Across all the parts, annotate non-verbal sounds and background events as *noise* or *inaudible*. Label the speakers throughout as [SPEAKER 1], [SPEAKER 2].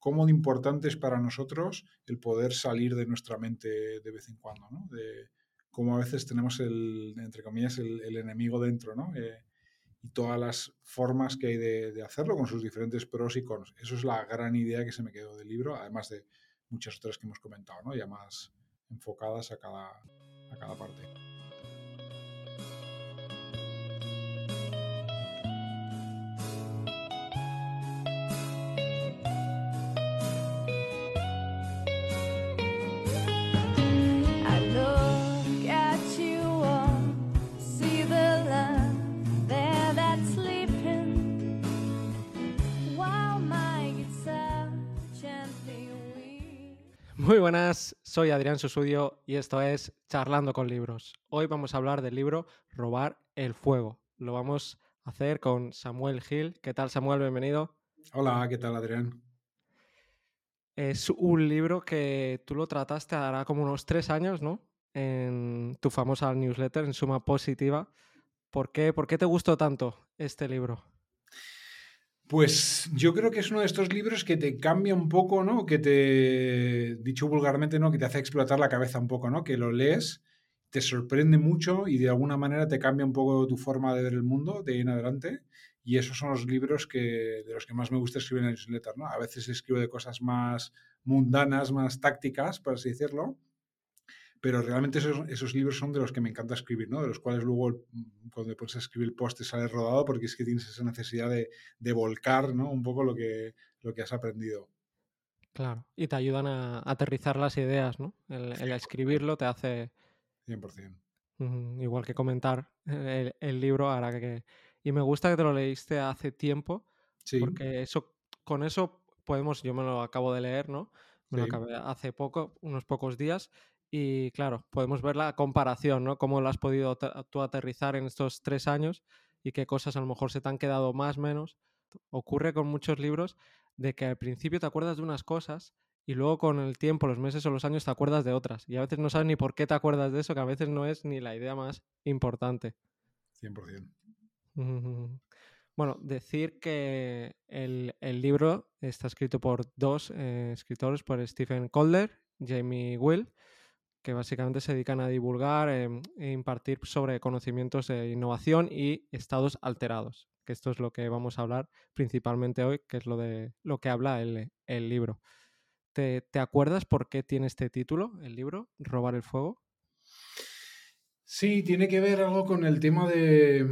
[SPEAKER 1] cómo de importante es para nosotros el poder salir de nuestra mente de vez en cuando, ¿no? De cómo a veces tenemos el, entre comillas, el, enemigo dentro, ¿no? Eh, y todas las formas que hay de, hacerlo con sus diferentes pros y cons. Eso es la gran idea que se me quedó del libro, además de muchas otras que hemos comentado, ¿no? Ya más enfocadas a cada, a cada parte.
[SPEAKER 2] Buenas, soy Adrián Susudio y esto es Charlando con Libros. Hoy vamos a hablar del libro Robar el Fuego. Lo vamos a hacer con Samuel Gil. ¿Qué tal, Samuel? Bienvenido.
[SPEAKER 1] Hola, ¿qué tal, Adrián?
[SPEAKER 2] Es un libro que tú lo trataste hará como unos tres años, ¿no? En tu famosa newsletter, en Suma Positiva. ¿Por qué, ¿Por qué te gustó tanto este libro?
[SPEAKER 1] Pues yo creo que es uno de estos libros que te cambia un poco, ¿no? Que te, dicho vulgarmente, ¿no? Que te hace explotar la cabeza un poco, ¿no? Que lo lees, te sorprende mucho y de alguna manera te cambia un poco tu forma de ver el mundo de ahí en adelante. Y esos son los libros que, de los que más me gusta escribir en el newsletter, ¿no? A veces escribo de cosas más mundanas, más tácticas, por así decirlo pero realmente esos, libros son de los que me encanta escribir, ¿no? De los cuales luego cuando te pones a escribir el post te sale rodado porque es que tienes esa necesidad de, volcar, ¿no? Un poco lo que, lo que has aprendido.
[SPEAKER 2] Claro, y te ayudan a aterrizar las ideas, ¿no? El, escribirlo te hace...
[SPEAKER 1] 100%.
[SPEAKER 2] igual que comentar el, libro ahora que... Y me gusta que te lo leíste hace tiempo, sí. porque eso, con eso podemos, yo me lo acabo de leer, ¿no? Me lo acabé hace poco, unos pocos días, y claro, podemos ver la comparación, ¿no? Cómo lo has podido tú aterrizar en estos tres años y qué cosas a lo mejor se te han quedado más o menos. Ocurre con muchos libros de que al principio te acuerdas de unas cosas y luego con el tiempo, los meses o los años te acuerdas de otras. Y a veces no sabes ni por qué te acuerdas de eso, que a veces no es ni la idea más importante.
[SPEAKER 1] 100%.
[SPEAKER 2] Bueno, decir que el, libro está escrito por dos eh, escritores, por Stephen Calder, Jamie Will, que básicamente se dedican a divulgar em, e impartir sobre conocimientos de innovación y estados alterados, que esto es lo que vamos a hablar principalmente hoy, que es lo de lo que habla el, libro. ¿Te, ¿Te, acuerdas por qué tiene este título, el libro, Robar el Fuego?
[SPEAKER 1] Sí, tiene que ver algo con el tema de,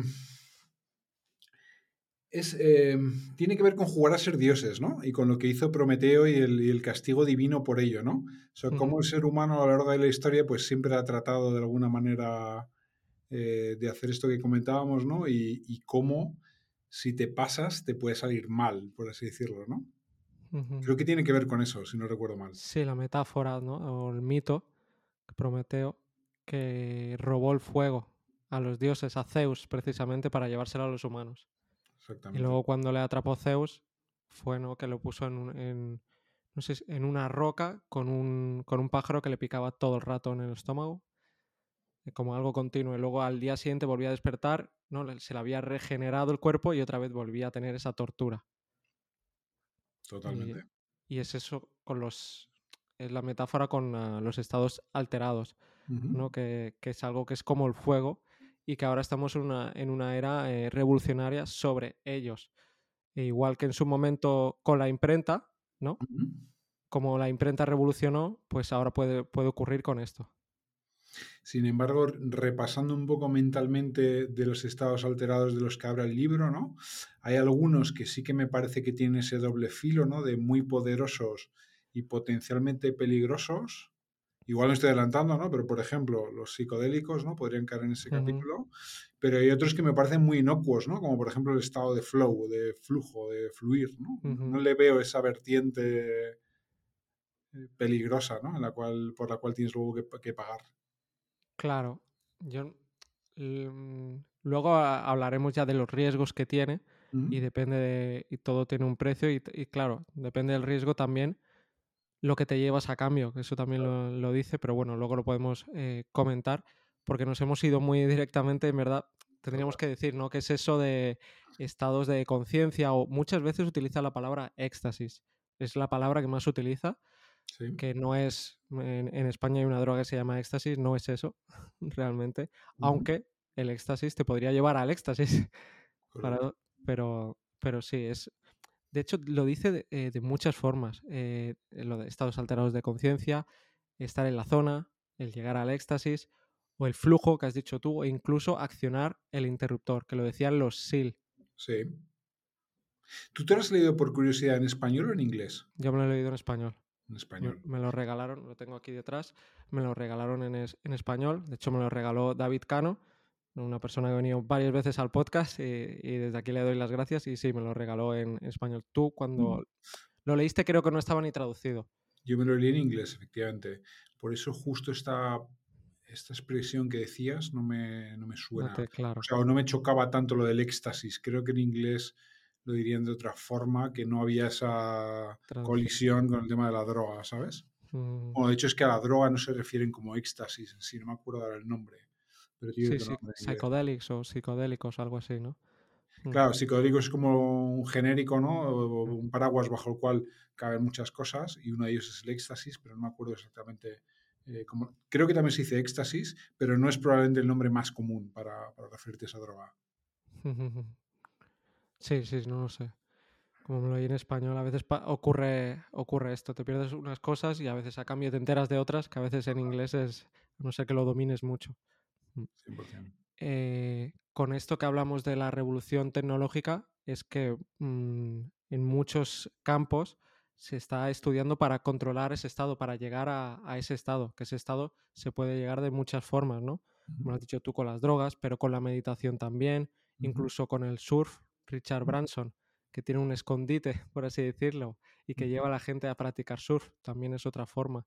[SPEAKER 1] es, eh, tiene que ver con jugar a ser dioses, ¿no? Y con lo que hizo Prometeo y el, castigo divino por ello, ¿no? O sea, cómo el ser humano a lo largo de la historia pues siempre ha tratado de alguna manera eh, de hacer esto que comentábamos, ¿no? Y, cómo si te pasas te puede salir mal, por así decirlo, ¿no? Creo que tiene que ver con eso, si no recuerdo mal.
[SPEAKER 2] Sí, la metáfora, ¿no? O el mito, Prometeo, que robó el fuego a los dioses, a Zeus, precisamente para llevárselo a los humanos. Y luego cuando le atrapó Zeus, fue ¿no? que lo puso en, no sé, en una roca con un, con un pájaro que le picaba todo el rato en el estómago, eh, como algo continuo. Y luego al día siguiente volvía a despertar, ¿no? se le había regenerado el cuerpo y otra vez volvía a tener esa tortura.
[SPEAKER 1] Totalmente.
[SPEAKER 2] Y, es eso con los. Es la metáfora con ah, los estados alterados, ¿no? Que, que, es algo que es como el fuego y que ahora estamos en una, en una era eh, revolucionaria sobre ellos. E igual que en su momento con la imprenta, ¿no? Como la imprenta revolucionó, pues ahora puede, puede ocurrir con esto.
[SPEAKER 1] Sin embargo, repasando un poco mentalmente de los estados alterados de los que habla el libro, ¿no? Hay algunos que sí que me parece que tienen ese doble filo, ¿no? De muy poderosos y potencialmente peligrosos, Igual me estoy adelantando, ¿no? Pero, por ejemplo, los psicodélicos, ¿no? Podrían caer en ese capítulo. Pero hay otros que me parecen muy inocuos, ¿no? Como, por ejemplo, el estado de flow, de flujo, de fluir, ¿no? No le veo esa vertiente eh, peligrosa, ¿no? En la cual, por la cual tienes luego que, pagar.
[SPEAKER 2] Claro. Yo... Mm, luego hablaremos ya de los riesgos que tiene y depende de... Y todo tiene un precio y, y claro, depende del riesgo también lo que te llevas a cambio, que eso también lo, dice, pero bueno, luego lo podemos eh, comentar, porque nos hemos ido muy directamente, en verdad, tendríamos que decir, ¿no? ¿Qué es eso de estados de conciencia? O muchas veces utiliza la palabra éxtasis, es la palabra que más se utiliza, que no es, en, España hay una droga que se llama éxtasis, no es eso, *laughs* realmente, aunque el éxtasis te podría llevar al éxtasis, *laughs* pero, pero sí, es... De hecho, lo dice de, eh, muchas formas, eh, lo de estados alterados de conciencia, estar en la zona, el llegar al éxtasis, o el flujo que has dicho tú, o incluso accionar el interruptor, que lo decían los SIL.
[SPEAKER 1] Sí. ¿Tú te lo has leído por curiosidad en español o en inglés?
[SPEAKER 2] Yo me lo he leído en español.
[SPEAKER 1] En español.
[SPEAKER 2] Me, lo regalaron, lo tengo aquí detrás, me lo regalaron en, en, español. De hecho, me lo regaló David Cano, una persona que ha venido varias veces al podcast y, desde aquí le doy las gracias. Y sí, me lo regaló en, español. Tú, cuando lo leíste, creo que no estaba ni traducido.
[SPEAKER 1] Yo me lo leí en inglés, efectivamente. Por eso justo esta, esta expresión que decías no me, no me suena.
[SPEAKER 2] claro.
[SPEAKER 1] O sea, no me chocaba tanto lo del éxtasis. Creo que en inglés lo dirían de otra forma, que no había esa colisión con el tema de la droga, ¿sabes? Mm. Bueno, de hecho es que a la droga no se refieren como éxtasis, si no me acuerdo dar el nombre.
[SPEAKER 2] Pero sí, sí, psicodélicos o psicodélicos, algo así, ¿no?
[SPEAKER 1] Claro, psicodélico es como un genérico, ¿no? Mm. un paraguas bajo el cual caben muchas cosas y uno de ellos es el éxtasis, pero no me acuerdo exactamente eh, cómo. Creo que también se dice éxtasis, pero no es probablemente el nombre más común para, para referirte a esa droga. *laughs*
[SPEAKER 2] Sí, sí, no lo sé. Como me lo oí en español, a veces ocurre, ocurre esto, te pierdes unas cosas y a veces a cambio te enteras de otras que a veces en inglés es, no sé que lo domines mucho.
[SPEAKER 1] 100%.
[SPEAKER 2] Eh, con esto que hablamos de la revolución tecnológica, es que mm, en muchos campos se está estudiando para controlar ese estado, para llegar a, a, ese estado, que ese estado se puede llegar de muchas formas, ¿no? Como has dicho tú con las drogas, pero con la meditación también, incluso con el surf, Richard Branson, que tiene un escondite, *laughs* por así decirlo, y que lleva a la gente a practicar surf, también es otra forma.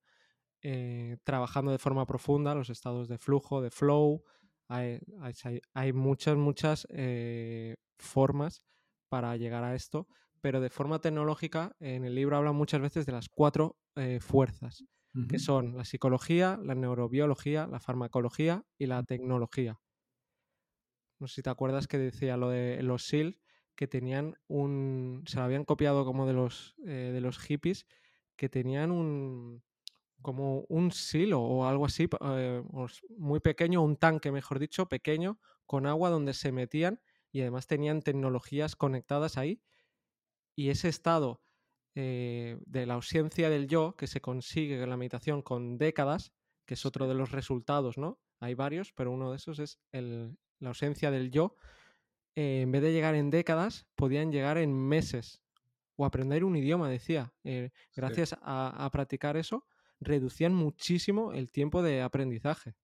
[SPEAKER 2] Eh, trabajando de forma profunda los estados de flujo, de flow, hay, muchas, muchas eh, formas para llegar a esto, pero de forma tecnológica, en el libro habla muchas veces de las cuatro eh, fuerzas, que son la psicología, la neurobiología, la farmacología y la tecnología. No sé si te acuerdas que decía lo de los SEAL, que tenían un. Se lo habían copiado como de los, de los hippies, que tenían un. Como un silo o algo así, eh, muy pequeño, un tanque, mejor dicho, pequeño, con agua donde se metían y además tenían tecnologías conectadas ahí. Y ese estado eh, de la ausencia del yo, que se consigue en la meditación con décadas, que es otro de los resultados, ¿no? Hay varios, pero uno de esos es el, la ausencia del yo, eh, en vez de llegar en décadas, podían llegar en meses o aprender un idioma, decía. Eh, gracias a, practicar eso, reducían muchísimo el tiempo de aprendizaje.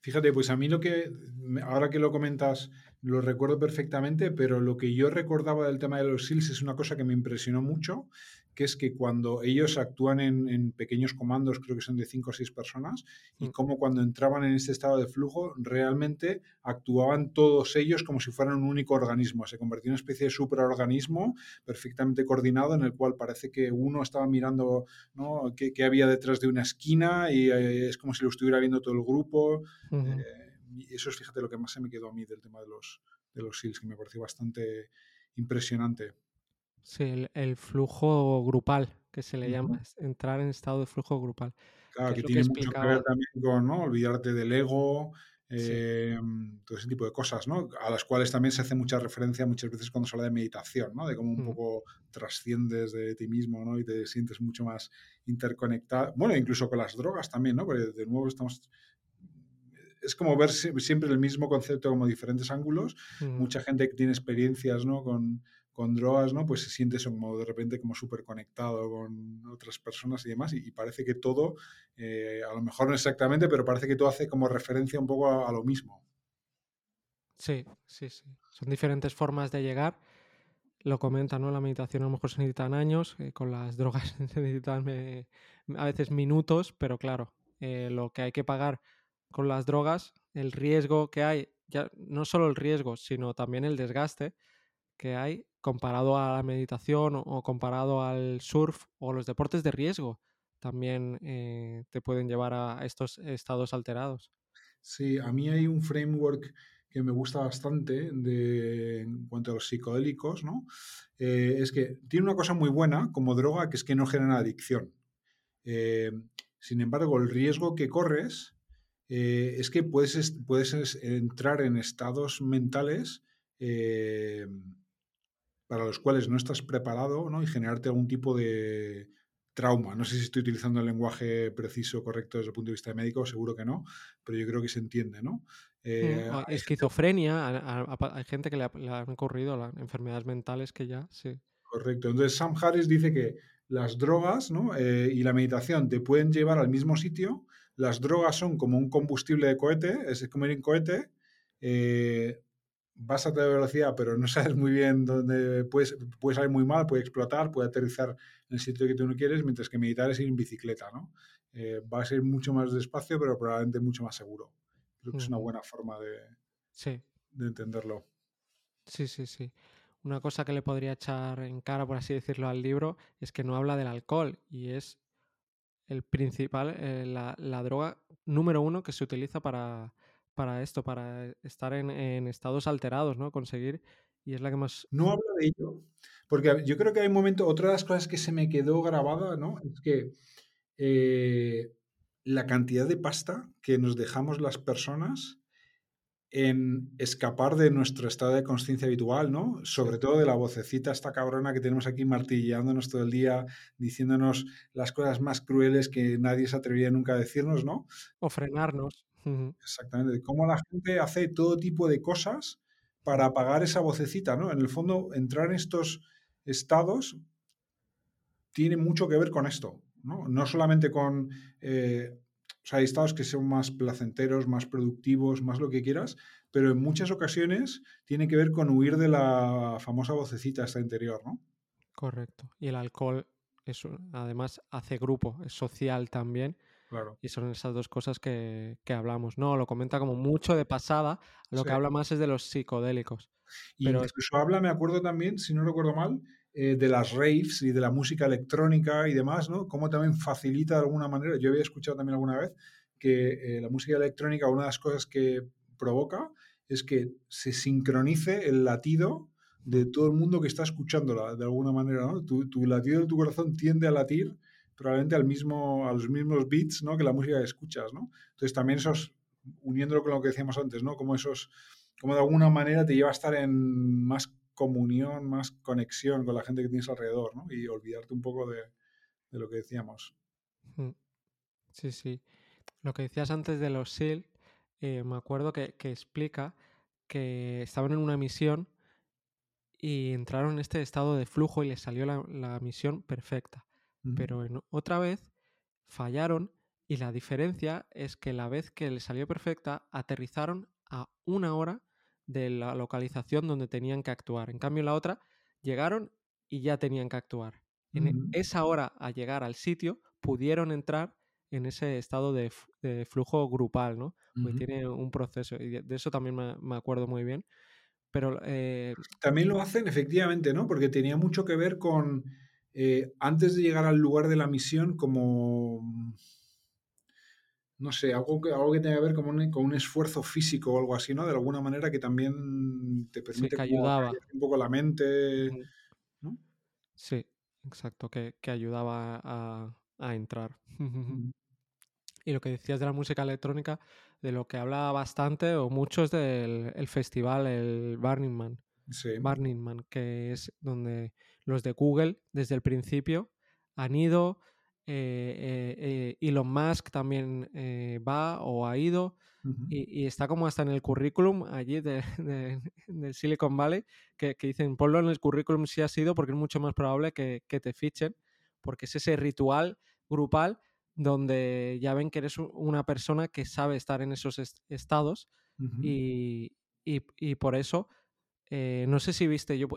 [SPEAKER 1] Fíjate, pues a mí lo que, ahora que lo comentas, lo recuerdo perfectamente, pero lo que yo recordaba del tema de los SEALs es una cosa que me impresionó mucho, que es que cuando ellos actúan en, pequeños comandos, creo que son de cinco o seis personas, y mm. como cuando entraban en este estado de flujo, realmente actuaban todos ellos como si fueran un único organismo. Se convirtió en una especie de superorganismo perfectamente coordinado en el cual parece que uno estaba mirando ¿no? qué, había detrás de una esquina y eh, es como si lo estuviera viendo todo el grupo. Eh, eso es, fíjate, lo que más se me quedó a mí del tema de los, de los SEALs, que me pareció bastante impresionante.
[SPEAKER 2] Sí, el, flujo grupal, que se le llama, entrar en estado de flujo grupal.
[SPEAKER 1] Claro, que, tiene mucho que ver también con ¿no? olvidarte del ego, em, todo ese tipo de cosas, ¿no? A las cuales también se hace mucha referencia muchas veces cuando se habla de meditación, ¿no? De cómo un mm. poco trasciendes de ti mismo, ¿no? Y te sientes mucho más interconectado. Bueno, incluso con las drogas también, ¿no? Porque de nuevo estamos es como ver siempre el mismo concepto como diferentes ángulos. Mm. Mucha gente que tiene experiencias ¿no? con, con drogas, ¿no? Pues se siente de repente como súper conectado con otras personas y demás y, parece que todo, eh, a lo mejor no exactamente, pero parece que todo hace como referencia un poco a, lo mismo.
[SPEAKER 2] Sí, sí, sí. Son diferentes formas de llegar. Lo comenta, ¿no? La meditación a lo mejor se necesitan años, eh, con las *laughs* drogas se necesitan eh, a veces minutos, pero claro, lo que hay que pagar con las drogas, el riesgo que hay, ya no solo el riesgo, sino también el desgaste que hay comparado a la meditación o, comparado al surf o los deportes de riesgo, también eh, te pueden llevar a estos estados alterados.
[SPEAKER 1] Sí, a mí hay un framework que me gusta bastante de, en cuanto a los psicodélicos, ¿no? Eh, es que tiene una cosa muy buena como droga, que es que no genera adicción. Eh, sin embargo, el riesgo que corres es que puedes, puedes entrar en estados mentales para los cuales no estás preparado ¿no? y generarte algún tipo de trauma. No sé si estoy utilizando el lenguaje preciso, correcto desde el punto de vista médico, seguro que no, pero yo creo que se entiende, ¿no?
[SPEAKER 2] Eh, esquizofrenia, hay gente que le, han ocurrido las enfermedades mentales que ya, sí.
[SPEAKER 1] Correcto. Entonces Sam Harris dice que las drogas eh, y la meditación te pueden llevar al mismo sitio. Las drogas son como un combustible de cohete, es como ir en cohete. Eh, vas a tener velocidad, pero no *laughs* sabes muy bien dónde puedes, puede salir muy mal, puede explotar, puede aterrizar en el sitio que tú no quieres, mientras que meditar es ir en bicicleta, ¿no? va a ser mucho más despacio, pero probablemente mucho más seguro. Creo que es una buena forma de, de entenderlo.
[SPEAKER 2] Sí, sí, sí. Una cosa que le podría echar en cara, por así decirlo, al libro es que no habla del alcohol y es el principal, eh, la, la, droga número uno que se utiliza para, para esto, para estar en, en, estados alterados, ¿no? Conseguir, y es la que más...
[SPEAKER 1] No habla de ello, porque yo creo que hay un momento, otra de las cosas que se me quedó grabada, ¿no? Es que eh, la cantidad de pasta que nos dejamos las personas en escapar de nuestro estado de conciencia habitual, ¿no? Sobre todo de la vocecita esta cabrona que tenemos aquí martillándonos todo el día, diciéndonos las cosas más crueles que nadie se atrevería nunca a decirnos, ¿no?
[SPEAKER 2] O frenarnos.
[SPEAKER 1] Exactamente. Cómo la gente hace todo tipo de cosas para apagar esa vocecita, ¿no? En el fondo, entrar en estos estados tiene mucho que ver con esto. ¿no? solamente con... Eh, o sea, hay estados que son más placenteros, más productivos, más lo que quieras, pero en muchas ocasiones tiene que ver con huir de la famosa vocecita esta interior, ¿no?
[SPEAKER 2] Correcto. Y el alcohol, eso, además, hace grupo, es social también.
[SPEAKER 1] Claro.
[SPEAKER 2] Y son esas dos cosas que, hablamos. No, lo comenta como mucho de pasada. Lo que habla más es de los psicodélicos.
[SPEAKER 1] Y pero incluso habla, me acuerdo también, si no recuerdo mal, eh, de las raves y de la música electrónica y demás, ¿no? Cómo también facilita de alguna manera. Yo había escuchado también alguna vez que eh, la música electrónica, una de las cosas que provoca es que se sincronice el latido de todo el mundo que está escuchándola, de alguna manera, ¿no? Tu, latido de tu corazón tiende a latir probablemente al mismo, a los mismos beats, ¿no? Que la música que escuchas, ¿no? Entonces también esos, uniéndolo con lo que decíamos antes, ¿no? Como esos, como de alguna manera te lleva a estar en más comunión, más conexión con la gente que tienes alrededor, ¿no? Y olvidarte un poco de, lo que decíamos.
[SPEAKER 2] Sí, sí. Lo que decías antes de los SEAL, eh, me acuerdo que, explica que estaban en una misión y entraron en este estado de flujo y les salió la, misión perfecta. Pero en, otra vez fallaron y la diferencia es que la vez que les salió perfecta, aterrizaron a una hora de la localización donde tenían que actuar. En cambio, la otra llegaron y ya tenían que actuar. En esa hora, a llegar al sitio, pudieron entrar en ese estado de, flujo grupal, ¿no? tiene un proceso, y de eso también me, acuerdo muy bien. Pero. Eh,
[SPEAKER 1] también lo hacen, efectivamente, ¿no? Porque tenía mucho que ver con. Eh, antes de llegar al lugar de la misión, como no sé, algo que, algo que tenga que ver con un, con un esfuerzo físico o algo así, ¿no? De alguna manera que también te permite
[SPEAKER 2] sí, un
[SPEAKER 1] poco la mente, ¿no?
[SPEAKER 2] Sí, exacto, que, ayudaba a, entrar. *laughs* y lo que decías de la música electrónica, de lo que habla bastante o mucho es del el festival, el Burning Man.
[SPEAKER 1] Sí.
[SPEAKER 2] Burning Man, que es donde los de Google desde el principio han ido, eh, eh, eh, Elon Musk también va o ha ido y, está como hasta en el currículum allí de, *laughs* Silicon Valley que, dicen ponlo en el currículum si has ido porque es mucho más probable que, te fichen porque es ese ritual grupal donde ya ven que eres una persona que sabe estar en esos estados y, por eso no sé si viste, yo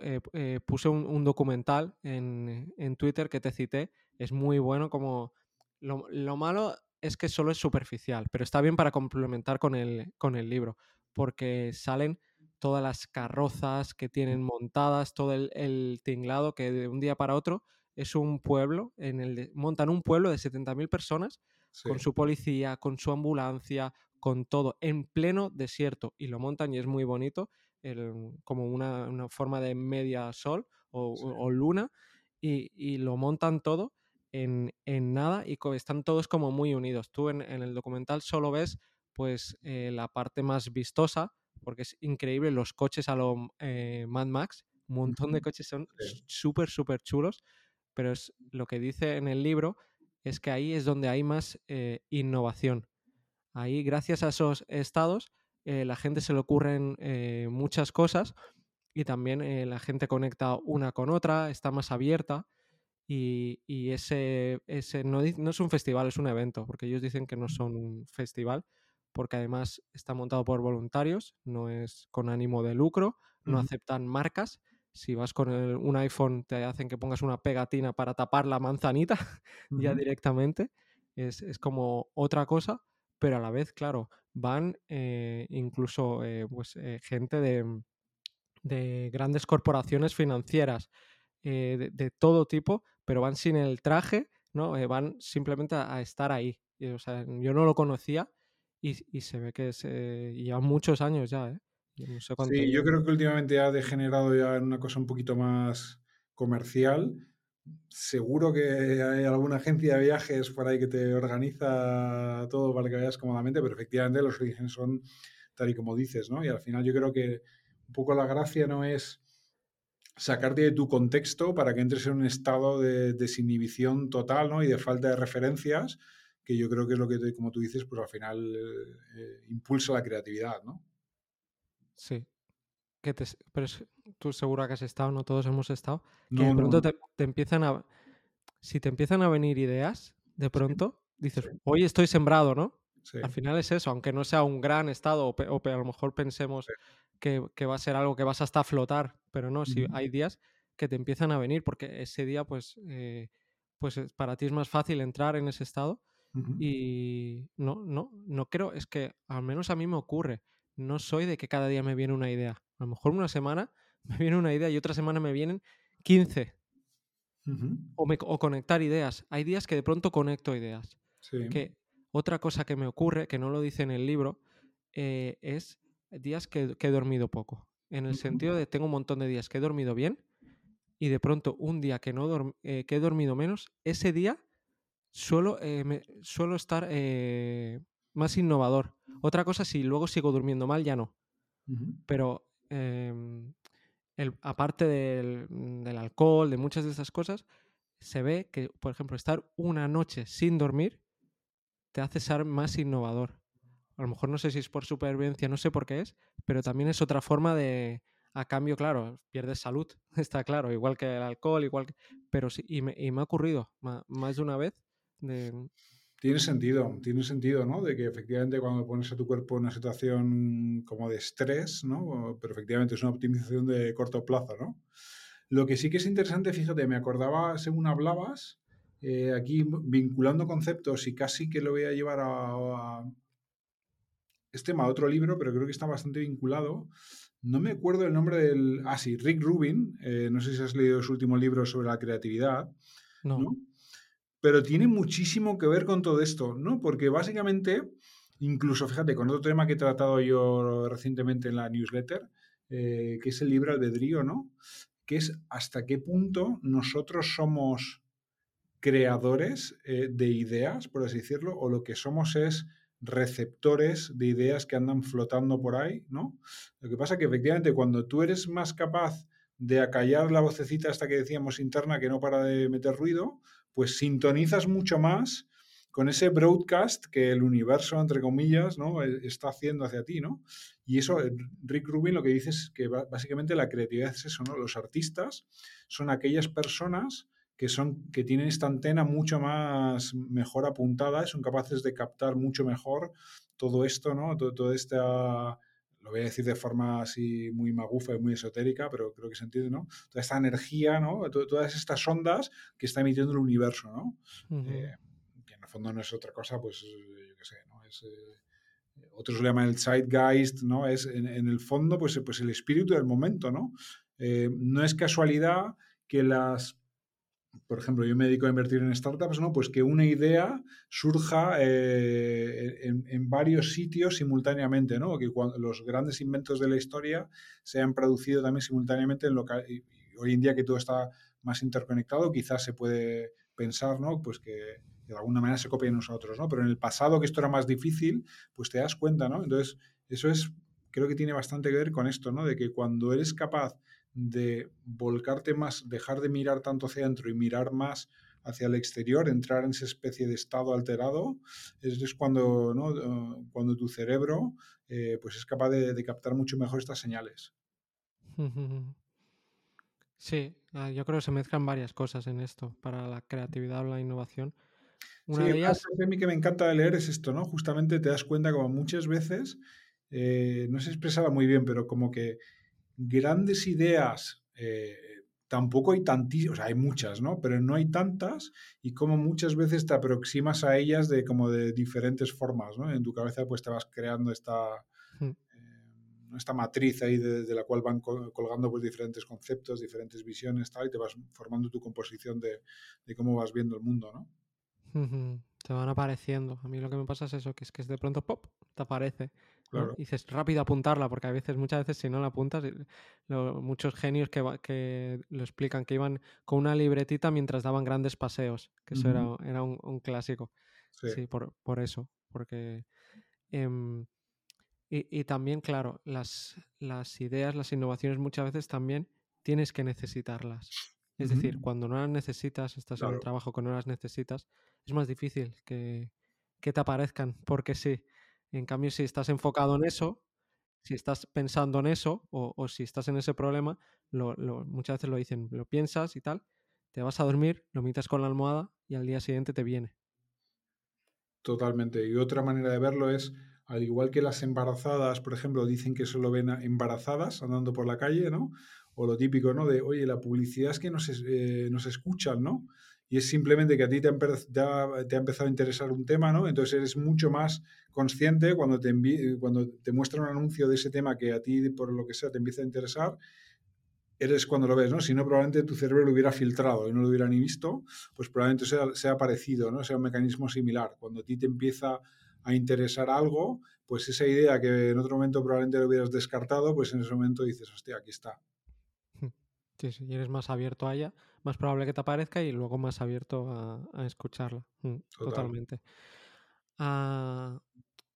[SPEAKER 2] puse un, documental en, en, Twitter que te cité es muy bueno como... Lo, malo es que solo es superficial, pero está bien para complementar con el, con el libro, porque salen todas las carrozas que tienen montadas, todo el, tinglado que de un día para otro es un pueblo, en el montan un pueblo de 70.000 personas con su policía, con su ambulancia, con todo en pleno desierto y lo montan y es muy bonito, como una, forma de media sol o, luna y, lo montan todo en, nada y están todos como muy unidos. Tú en, el documental solo ves pues eh, la parte más vistosa porque es increíble los coches a lo eh, Mad Max, un montón de coches son súper, súper chulos, pero es lo que dice en el libro es que ahí es donde hay más eh, innovación. Ahí, gracias a esos estados, eh, la gente se le ocurren eh, muchas cosas y también la gente conecta una con otra, está más abierta y, ese, ese no, no, es un festival, es un evento, porque ellos dicen que no son un festival, porque además está montado por voluntarios, no es con ánimo de lucro, no aceptan marcas. Si vas con un iPhone, te hacen que pongas una pegatina para tapar la manzanita *laughs* ya directamente. Es, como otra cosa, pero a la vez, claro, van eh, incluso eh, pues, eh, gente de, grandes corporaciones financieras de, todo tipo, pero van sin el traje, ¿no? van simplemente a, estar ahí. o sea, yo no lo conocía y, se ve que se, llevan muchos años ya, ¿eh?
[SPEAKER 1] sí, yo creo que últimamente ha degenerado ya en una cosa un poquito más comercial. Seguro que hay alguna agencia de viajes por ahí que te organiza todo para que vayas cómodamente, pero efectivamente los orígenes son tal y como dices, ¿no? Y al final yo creo que un poco la gracia no es sacarte de tu contexto para que entres en un estado de desinhibición total, ¿no? Y de falta de referencias, que yo creo que es lo que, como tú dices, pues al final eh, impulsa la creatividad, ¿no?
[SPEAKER 2] Sí. Que te, pero tú seguro que has estado, no todos hemos estado. Que de pronto Te, empiezan a. Si te empiezan a venir ideas, de pronto dices, hoy estoy sembrado, ¿no? Al final es eso, aunque no sea un gran estado, o, a lo mejor pensemos que, va a ser algo que vas hasta flotar, pero no, si hay días que te empiezan a venir, porque ese día, pues, eh, pues para ti es más fácil entrar en ese estado. Y no, no, no creo, es que al menos a mí me ocurre no soy de que cada día me viene una idea. A lo mejor una semana *laughs* me viene una idea y otra semana me vienen 15. o, conectar ideas. Hay días que de pronto conecto ideas. Que otra cosa que me ocurre, que no lo dice en el libro, eh, es días que, he dormido poco. En el sentido de tengo un montón de días que he dormido bien y de pronto un día que, no eh, que he dormido menos, ese día suelo, eh, suelo estar más innovador. Otra cosa, si luego sigo durmiendo mal, ya no. Pero em, aparte del, alcohol, de muchas de esas cosas, se ve que, por ejemplo, estar una noche sin dormir te hace ser más innovador. A lo mejor no sé si es por supervivencia, no sé por qué es, pero también es otra forma de, a cambio, claro, pierdes salud, *laughs* está claro, igual que el alcohol, igual que... Pero sí, y me, ha ocurrido más de una vez de,
[SPEAKER 1] tiene sentido, tiene sentido, ¿no? De que efectivamente cuando pones a tu cuerpo en una situación como de estrés, ¿no? Pero efectivamente es una optimización de corto plazo, ¿no? Lo que sí que es interesante, fíjate, me acordaba según hablabas, eh, aquí vinculando conceptos y casi que lo voy a llevar a, este tema a otro libro, pero creo que está bastante vinculado. No me acuerdo el nombre del... Ah, sí, Rick Rubin, eh, no sé si has leído su último libro sobre la creatividad. ¿no? Pero tiene muchísimo que ver con todo esto, ¿no? Porque básicamente, incluso, fíjate, con otro tema que he tratado yo recientemente en la newsletter, eh, que es el libre albedrío, ¿no? Que es hasta qué punto nosotros somos creadores eh, de ideas, por así decirlo, o lo que somos es receptores de ideas que andan flotando por ahí, ¿no? Lo que pasa es que efectivamente cuando tú eres más capaz de acallar la vocecita hasta que decíamos interna que no para de meter ruido, pues sintonizas mucho más con ese broadcast que el universo, entre comillas, ¿no? E, está haciendo hacia ti, ¿no? Y eso, eh, Rick Rubin lo que dice es que básicamente la creatividad es eso, ¿no? Los artistas son aquellas personas que, son, que tienen esta antena mucho más mejor apuntada, son capaces de captar mucho mejor todo esto, ¿no? Todo, toda esta lo voy a decir de forma así muy magufa y muy esotérica, pero creo que se entiende, ¿no? Toda esta energía, ¿no? Todas estas ondas que está emitiendo el universo, ¿no? Eh, que en el fondo no es otra cosa, pues, yo qué sé, ¿no? Es, eh, otros lo llaman el zeitgeist, ¿no? Es en, el fondo, pues, pues el espíritu del momento, ¿no? Eh, no es casualidad que las por ejemplo, yo me dedico a invertir en startups, ¿no? Pues que una idea surja eh, en, varios sitios simultáneamente, ¿no? Que los grandes inventos de la historia se han producido también simultáneamente en local. Y hoy en día que todo está más interconectado, quizás se puede pensar, ¿no? Pues que de alguna manera se copian unos a ¿no? Pero en el pasado, que esto era más difícil, pues te das cuenta, ¿no? Entonces, eso es, creo que tiene bastante que ver con esto, ¿no? De que cuando eres capaz de volcarte más, dejar de mirar tanto hacia adentro y mirar más hacia el exterior, entrar en esa especie de estado alterado, es, cuando, ¿no? cuando tu cerebro eh, pues es capaz de, captar mucho mejor estas señales. *laughs*
[SPEAKER 2] Sí, ah, yo creo que se mezclan varias cosas en esto para la creatividad o la innovación.
[SPEAKER 1] Una sí, de ellas... a mí que me encanta de leer es esto, ¿no? Justamente te das cuenta como muchas veces, eh, no se expresaba muy bien, pero como que grandes ideas eh, tampoco hay tantísimas, o sea, hay muchas, ¿no? Pero no hay tantas y como muchas veces te aproximas a ellas de como de diferentes formas, ¿no? En tu cabeza pues te vas creando esta, hmm. eh, esta matriz ahí de, la cual van colgando pues diferentes conceptos, diferentes visiones, tal, y te vas formando tu composición de, de cómo vas viendo el mundo, ¿no?
[SPEAKER 2] Te van apareciendo. A mí lo que me pasa es eso, que es que de pronto pop, te aparece. Y dices, rápido apuntarla, porque a veces, muchas veces, si no la apuntas, muchos genios que, que, lo explican, que iban con una libretita mientras daban grandes paseos, que eso era, era un, clásico. Sí, por, por, eso, porque... Em, y, y, también, claro, las, las ideas, las innovaciones muchas veces también tienes que necesitarlas. Es decir, cuando no las necesitas, estás en un trabajo que no las necesitas, es más difícil que, que te aparezcan, porque sí. En cambio, si estás enfocado en eso, si estás pensando en eso o, si estás en ese problema, lo, muchas veces lo dicen, lo piensas y tal, te vas a dormir, lo mitas con la almohada y al día siguiente te viene.
[SPEAKER 1] Totalmente. Y otra manera de verlo es, al igual que las embarazadas, por ejemplo, dicen que solo ven embarazadas andando por la calle, ¿no? O lo típico, ¿no? De, oye, la publicidad es que nos, eh, nos escuchan, ¿no? Y es simplemente que a ti te ha, empezado a interesar un tema, ¿no? Entonces eres mucho más consciente cuando te, cuando te muestra un anuncio de ese tema que a ti, por lo que sea, te empieza a interesar, eres cuando lo ves, ¿no? Si no, probablemente tu cerebro lo hubiera filtrado y no lo hubiera ni visto, pues probablemente sea, sea parecido, ¿no? Sea un mecanismo similar. Cuando a ti te empieza a interesar algo, pues esa idea que en otro momento probablemente lo hubieras descartado, pues en ese momento dices, hostia, aquí está.
[SPEAKER 2] Sí, sí, y eres más abierto a ella, más probable que te aparezca y luego más abierto a, escucharla. Mm, totalmente. Ah,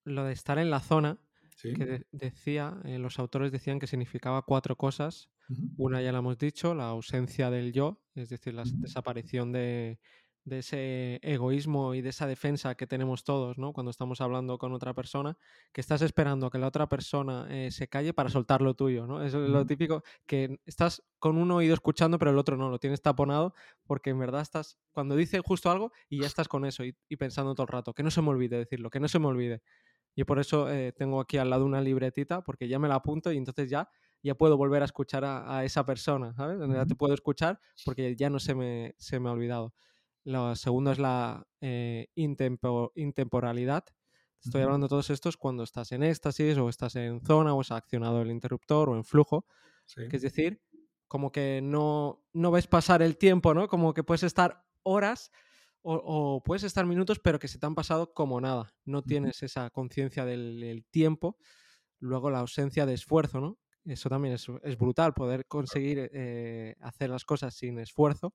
[SPEAKER 2] lo de estar en la zona, que decía, eh, los autores decían que significaba cuatro cosas. Una ya la hemos dicho, la ausencia del yo, es decir, la desaparición de, de ese egoísmo y de esa defensa que tenemos todos, ¿no? Cuando estamos hablando con otra persona, que estás esperando a que la otra persona eh, se calle para soltar lo tuyo, ¿no? Es lo típico que estás con un oído escuchando, pero el otro no, lo tienes taponado, porque en verdad estás, cuando dice justo algo, y ya estás con eso y, pensando todo el rato, que no se me olvide decirlo, que no se me olvide. Y por eso eh, tengo aquí al lado una libretita, porque ya me la apunto y entonces ya ya puedo volver a escuchar a, esa persona, ¿sabes? Ya te puedo escuchar porque ya no se me, se me ha olvidado. Lo segundo es la eh, intemporalidad. Estoy hablando de todos estos cuando estás en éxtasis o estás en zona o has accionado el interruptor o en flujo. Que es decir, como que no, no ves pasar el tiempo, ¿no? Como que puedes estar horas o, puedes estar minutos, pero que se te han pasado como nada. No tienes esa conciencia del, tiempo. Luego la ausencia de esfuerzo, ¿no? Eso también es, brutal, poder conseguir eh, hacer las cosas sin esfuerzo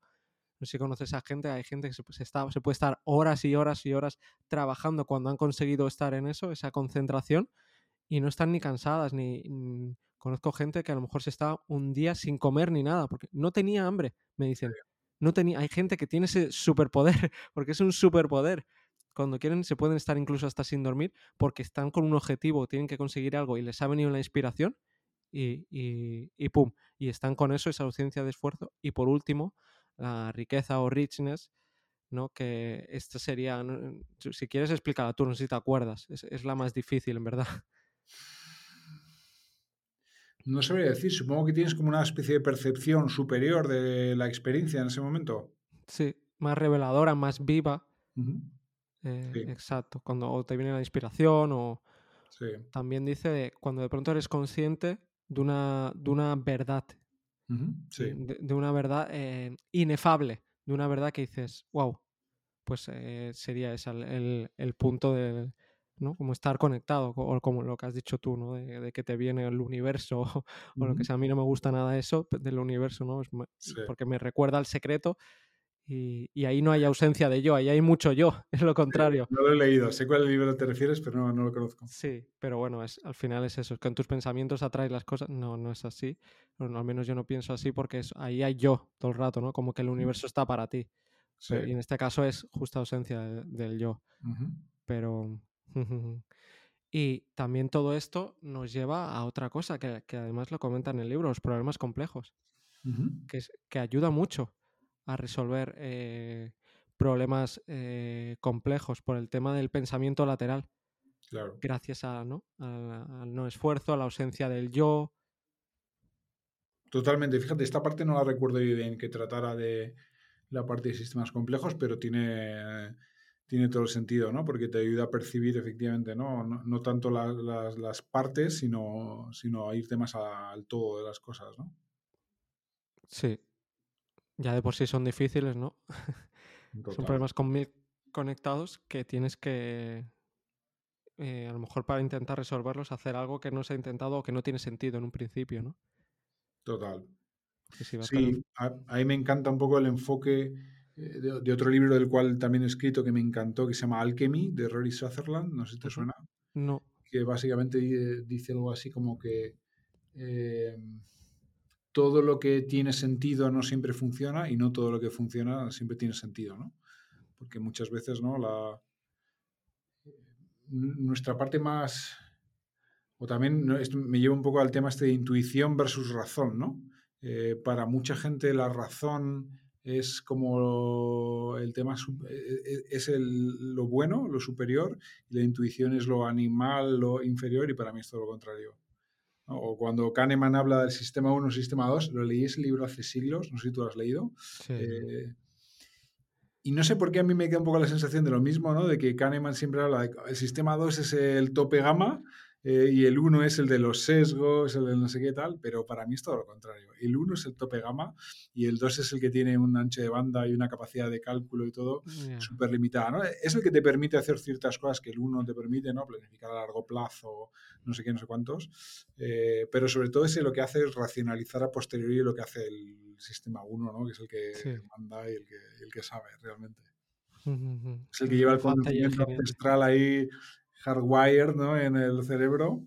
[SPEAKER 2] no sé si conoces a gente, hay gente que se, está, se puede estar horas y horas y horas trabajando cuando han conseguido estar en eso, esa concentración, y no están ni cansadas, ni... Mm, conozco gente que a lo mejor se está un día sin comer ni nada, porque no tenía hambre, me dicen. No tenía, hay gente que tiene ese superpoder, *laughs* porque es un superpoder. Cuando quieren se pueden estar incluso hasta sin dormir porque están con un objetivo, tienen que conseguir algo y les ha venido la inspiración y, y, y pum, y están con eso, esa ausencia de esfuerzo. Y por último, la riqueza o richness, ¿no? Que esta sería, si quieres explicarla tú, no sé si te acuerdas, es, la más difícil, en verdad.
[SPEAKER 1] No sabría decir, supongo que tienes como una especie de percepción superior de la experiencia en ese momento.
[SPEAKER 2] Sí, más reveladora, más viva. Eh, exacto, cuando te viene la inspiración o... También dice cuando de pronto eres consciente de una, de una verdad de, una verdad eh, inefable, de una verdad que dices, wow, pues eh, sería ese el, punto de, ¿no? Como estar conectado, o como lo que has dicho tú, ¿no? De, que te viene el universo, *laughs* o, lo que sea. A mí no me gusta nada eso del universo, ¿no? Porque me recuerda al secreto y, ahí no hay ausencia de yo, ahí hay mucho yo, *laughs* es lo contrario.
[SPEAKER 1] no lo he leído, sé cuál libro te refieres, pero no, no lo conozco.
[SPEAKER 2] Sí, pero bueno, es, al final es eso, es que en tus pensamientos atraes las cosas. No, no es así. al menos yo no pienso así porque es, ahí hay yo todo el rato, ¿no? Como que el universo está para ti. y en este caso es justa ausencia del yo. Pero. *laughs* y también todo esto nos lleva a otra cosa que, además lo comenta en el libro, los problemas complejos. que, es, que ayuda mucho a resolver eh, problemas eh, complejos por el tema del pensamiento lateral.
[SPEAKER 1] Claro.
[SPEAKER 2] Gracias a, ¿no? al no esfuerzo, a la ausencia del yo.
[SPEAKER 1] Totalmente. Fíjate, esta parte no la recuerdo bien que tratara de la parte de sistemas complejos, pero tiene, tiene todo el sentido, ¿no? Porque te ayuda a percibir efectivamente, ¿no? No, tanto las, partes, sino, sino a irte más al todo de las cosas, ¿no?
[SPEAKER 2] Sí, ya de por sí son difíciles, ¿no? *laughs* son problemas conectados que tienes que, eh, a lo mejor para intentar resolverlos, hacer algo que no se ha intentado o que no tiene sentido en un principio, ¿no?
[SPEAKER 1] Total. sí, a, mí me encanta un poco el enfoque eh, de, otro libro del cual también he escrito que me encantó, que se llama Alchemy, de Rory Sutherland, no sé si te suena.
[SPEAKER 2] No.
[SPEAKER 1] Que básicamente dice algo así como que... Eh, todo lo que tiene sentido no siempre funciona y no todo lo que funciona siempre tiene sentido, ¿no? Porque muchas veces, ¿no? La, nuestra parte más... O también me lleva un poco al tema este de intuición versus razón, ¿no? Eh, para mucha gente la razón es como el tema e, e, es el, lo bueno, lo superior, y la intuición es lo animal, lo inferior, y para mí es todo lo contrario. O cuando Kahneman habla del sistema 1, sistema 2, lo leí ese libro hace siglos, no sé si tú lo has leído. Eh, y no sé por qué a mí me queda un poco la sensación de lo mismo, ¿no? De que Kahneman siempre habla de el sistema 2 es el tope gama eh, y el 1 es el de los sesgos, el de no sé qué tal, pero para mí es todo lo contrario. El 1 es el tope gama y el 2 es el que tiene un ancho de banda y una capacidad de cálculo y todo súper limitada. ¿no? Es el que te permite hacer ciertas cosas que el 1 te permite, ¿no? planificar a largo plazo, no sé qué, no sé cuántos, eh, pero sobre todo ese lo que hace es racionalizar a posteriori lo que hace el sistema 1, ¿no? que es el que manda y el que, el que sabe realmente. Es el que lleva el conocimiento ancestral ahí hardwired ¿no? en el cerebro.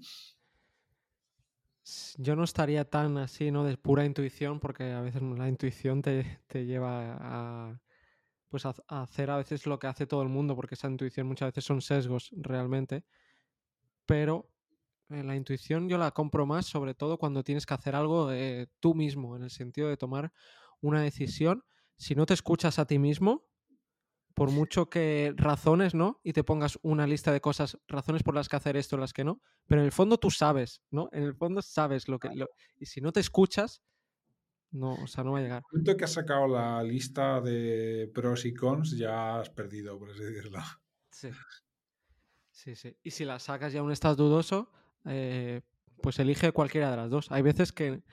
[SPEAKER 2] Yo no estaría tan así, ¿no? De pura intuición, porque a veces la intuición te, lleva a, pues a, hacer a veces lo que hace todo el mundo, porque esa intuición muchas veces son sesgos realmente. Pero eh, la intuición yo la compro más, sobre todo cuando tienes que hacer algo eh, tú mismo, en el sentido de tomar una decisión. Si no te escuchas a ti mismo, por mucho que razones, ¿no? Y te pongas una lista de cosas, razones por las que hacer esto, las que no, pero en el fondo tú sabes, ¿no? En el fondo sabes lo que... y si no te escuchas, no, o sea, no va a llegar.
[SPEAKER 1] El momento que has sacado la lista de pros y cons, ya has perdido, por así decirlo.
[SPEAKER 2] Sí. Sí, sí. Y si la sacas y aún estás dudoso, eh, pues elige cualquiera de las dos. Hay veces que,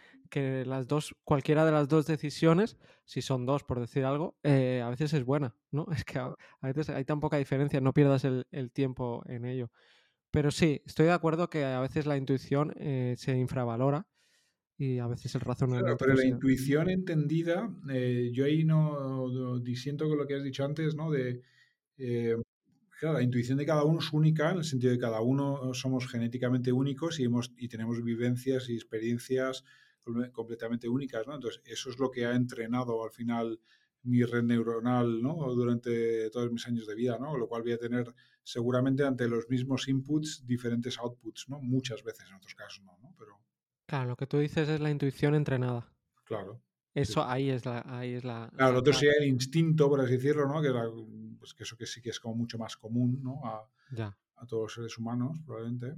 [SPEAKER 2] las dos, cualquiera de las dos decisiones, si son dos por decir algo, eh, a veces es buena, ¿no? *laughs* Es que a, veces hay tan poca diferencia, no pierdas el, tiempo en ello. Pero sí, estoy de acuerdo que a veces la intuición eh, se infravalora y a veces el razonamiento...
[SPEAKER 1] pero la intuición entendida, eh, yo ahí no, disiento con lo que has dicho antes, ¿no? De la intuición de cada uno es única, en el sentido de que cada uno somos genéticamente únicos y, hemos, y tenemos vivencias y experiencias completamente únicas, ¿no? Entonces, eso es lo que ha entrenado al final mi red neuronal, ¿no? Durante todos mis años de vida, ¿no? Lo cual voy a tener seguramente ante los mismos inputs diferentes outputs, ¿no? Muchas veces, en otros casos no, ¿no? Pero...
[SPEAKER 2] Claro, lo que tú dices es la intuición entrenada.
[SPEAKER 1] Claro.
[SPEAKER 2] Eso ahí es la... Ahí es la
[SPEAKER 1] claro, lo otro sería el instinto, por así decirlo, ¿no? Que la, pues que eso que sí que es como mucho más común ¿no? a, a todos los seres humanos, probablemente.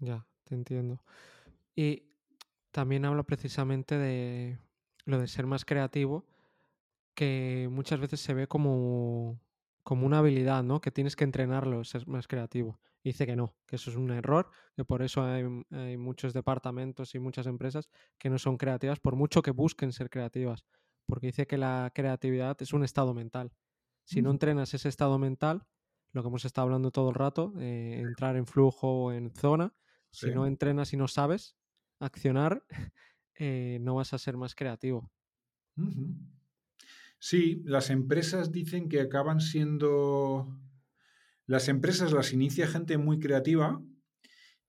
[SPEAKER 2] Ya, te entiendo. Y también hablo precisamente de lo de ser más creativo, que muchas veces se ve como, como una habilidad, ¿no? Que tienes que entrenarlo, ser más creativo. dice que no, que eso es un error, que por eso hay, hay, muchos departamentos y muchas empresas que no son creativas, por mucho que busquen ser creativas porque dice que la creatividad es un estado mental. Si no entrenas ese estado mental, lo que hemos estado hablando todo el rato, eh, entrar en flujo o en zona, si no entrenas y no sabes accionar, *laughs* eh, no vas a ser más creativo.
[SPEAKER 1] Sí, las empresas dicen que acaban siendo... Las empresas las inicia gente muy creativa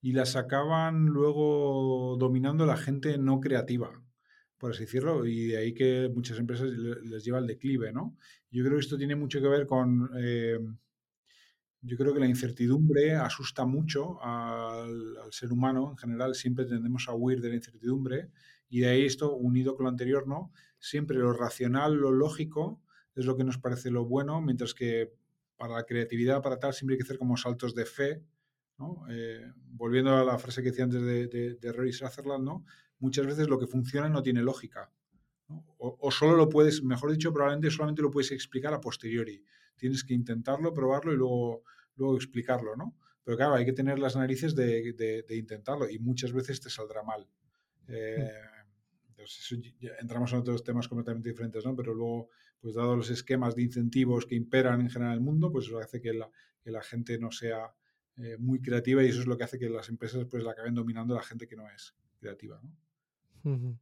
[SPEAKER 1] y las acaban luego dominando la gente no creativa, por así decirlo, y de ahí que muchas empresas les lleva al declive, ¿no? Yo creo que esto tiene mucho que ver con... Eh, yo creo que la incertidumbre asusta mucho al, ser humano en general, siempre tendemos a huir de la incertidumbre y de ahí esto, unido con lo anterior, ¿no? Siempre lo racional, lo lógico es lo que nos parece lo bueno, mientras que para la creatividad, para tal, siempre hay que hacer como saltos de fe, ¿no? Eh, volviendo a la frase que decía antes de, de, de Rory Sutherland, ¿no? Muchas veces lo que funciona no tiene lógica. O, o, solo lo puedes, mejor dicho, probablemente solamente lo puedes explicar a posteriori tienes que intentarlo, probarlo y luego, luego explicarlo, ¿no? Pero claro, hay que tener las narices de, intentarlo y muchas veces te saldrá mal. Eh, entramos en otros temas completamente diferentes, ¿no? Pero luego, pues dado los esquemas de incentivos que imperan en general en el mundo, pues eso hace que la, que la gente no sea eh, muy creativa y eso es lo que hace que las empresas pues la acaben dominando a la gente que no es creativa, ¿no?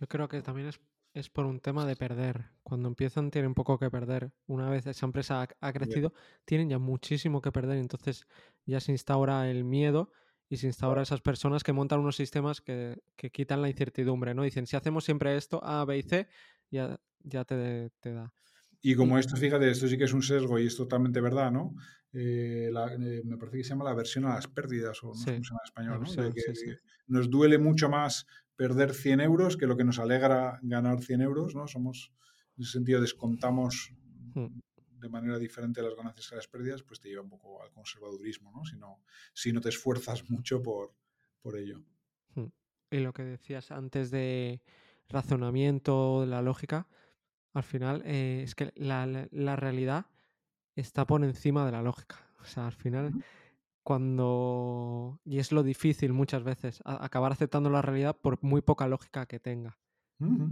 [SPEAKER 2] Yo creo que también es es por un tema de perder. Cuando empiezan tienen poco que perder. Una vez esa empresa ha, crecido, tienen ya muchísimo que perder. Entonces ya se instaura el miedo y se instaura esas personas que montan unos sistemas que, quitan la incertidumbre, ¿no? Dicen, si hacemos siempre esto, A, B y C, ya, ya te, te da.
[SPEAKER 1] Y como esto, fíjate, esto sí que es un sesgo y es totalmente verdad, ¿no? Eh, eh, me parece que se llama la versión a las pérdidas, o no sé cómo se llama en español, ¿no? que, nos duele mucho más perder 100 euros que lo que nos alegra ganar 100 euros, ¿no? Somos, en ese sentido, descontamos hmm. de manera diferente las ganancias que las pérdidas, pues te lleva un poco al conservadurismo, ¿no? Si no, si no te esfuerzas mucho por, por ello.
[SPEAKER 2] Hmm. Y lo que decías antes de razonamiento, de la lógica, al final eh, es que la, la, realidad está por encima de la lógica. O sea, al final cuando, y es lo difícil muchas veces, acabar aceptando la realidad por muy poca lógica que tenga.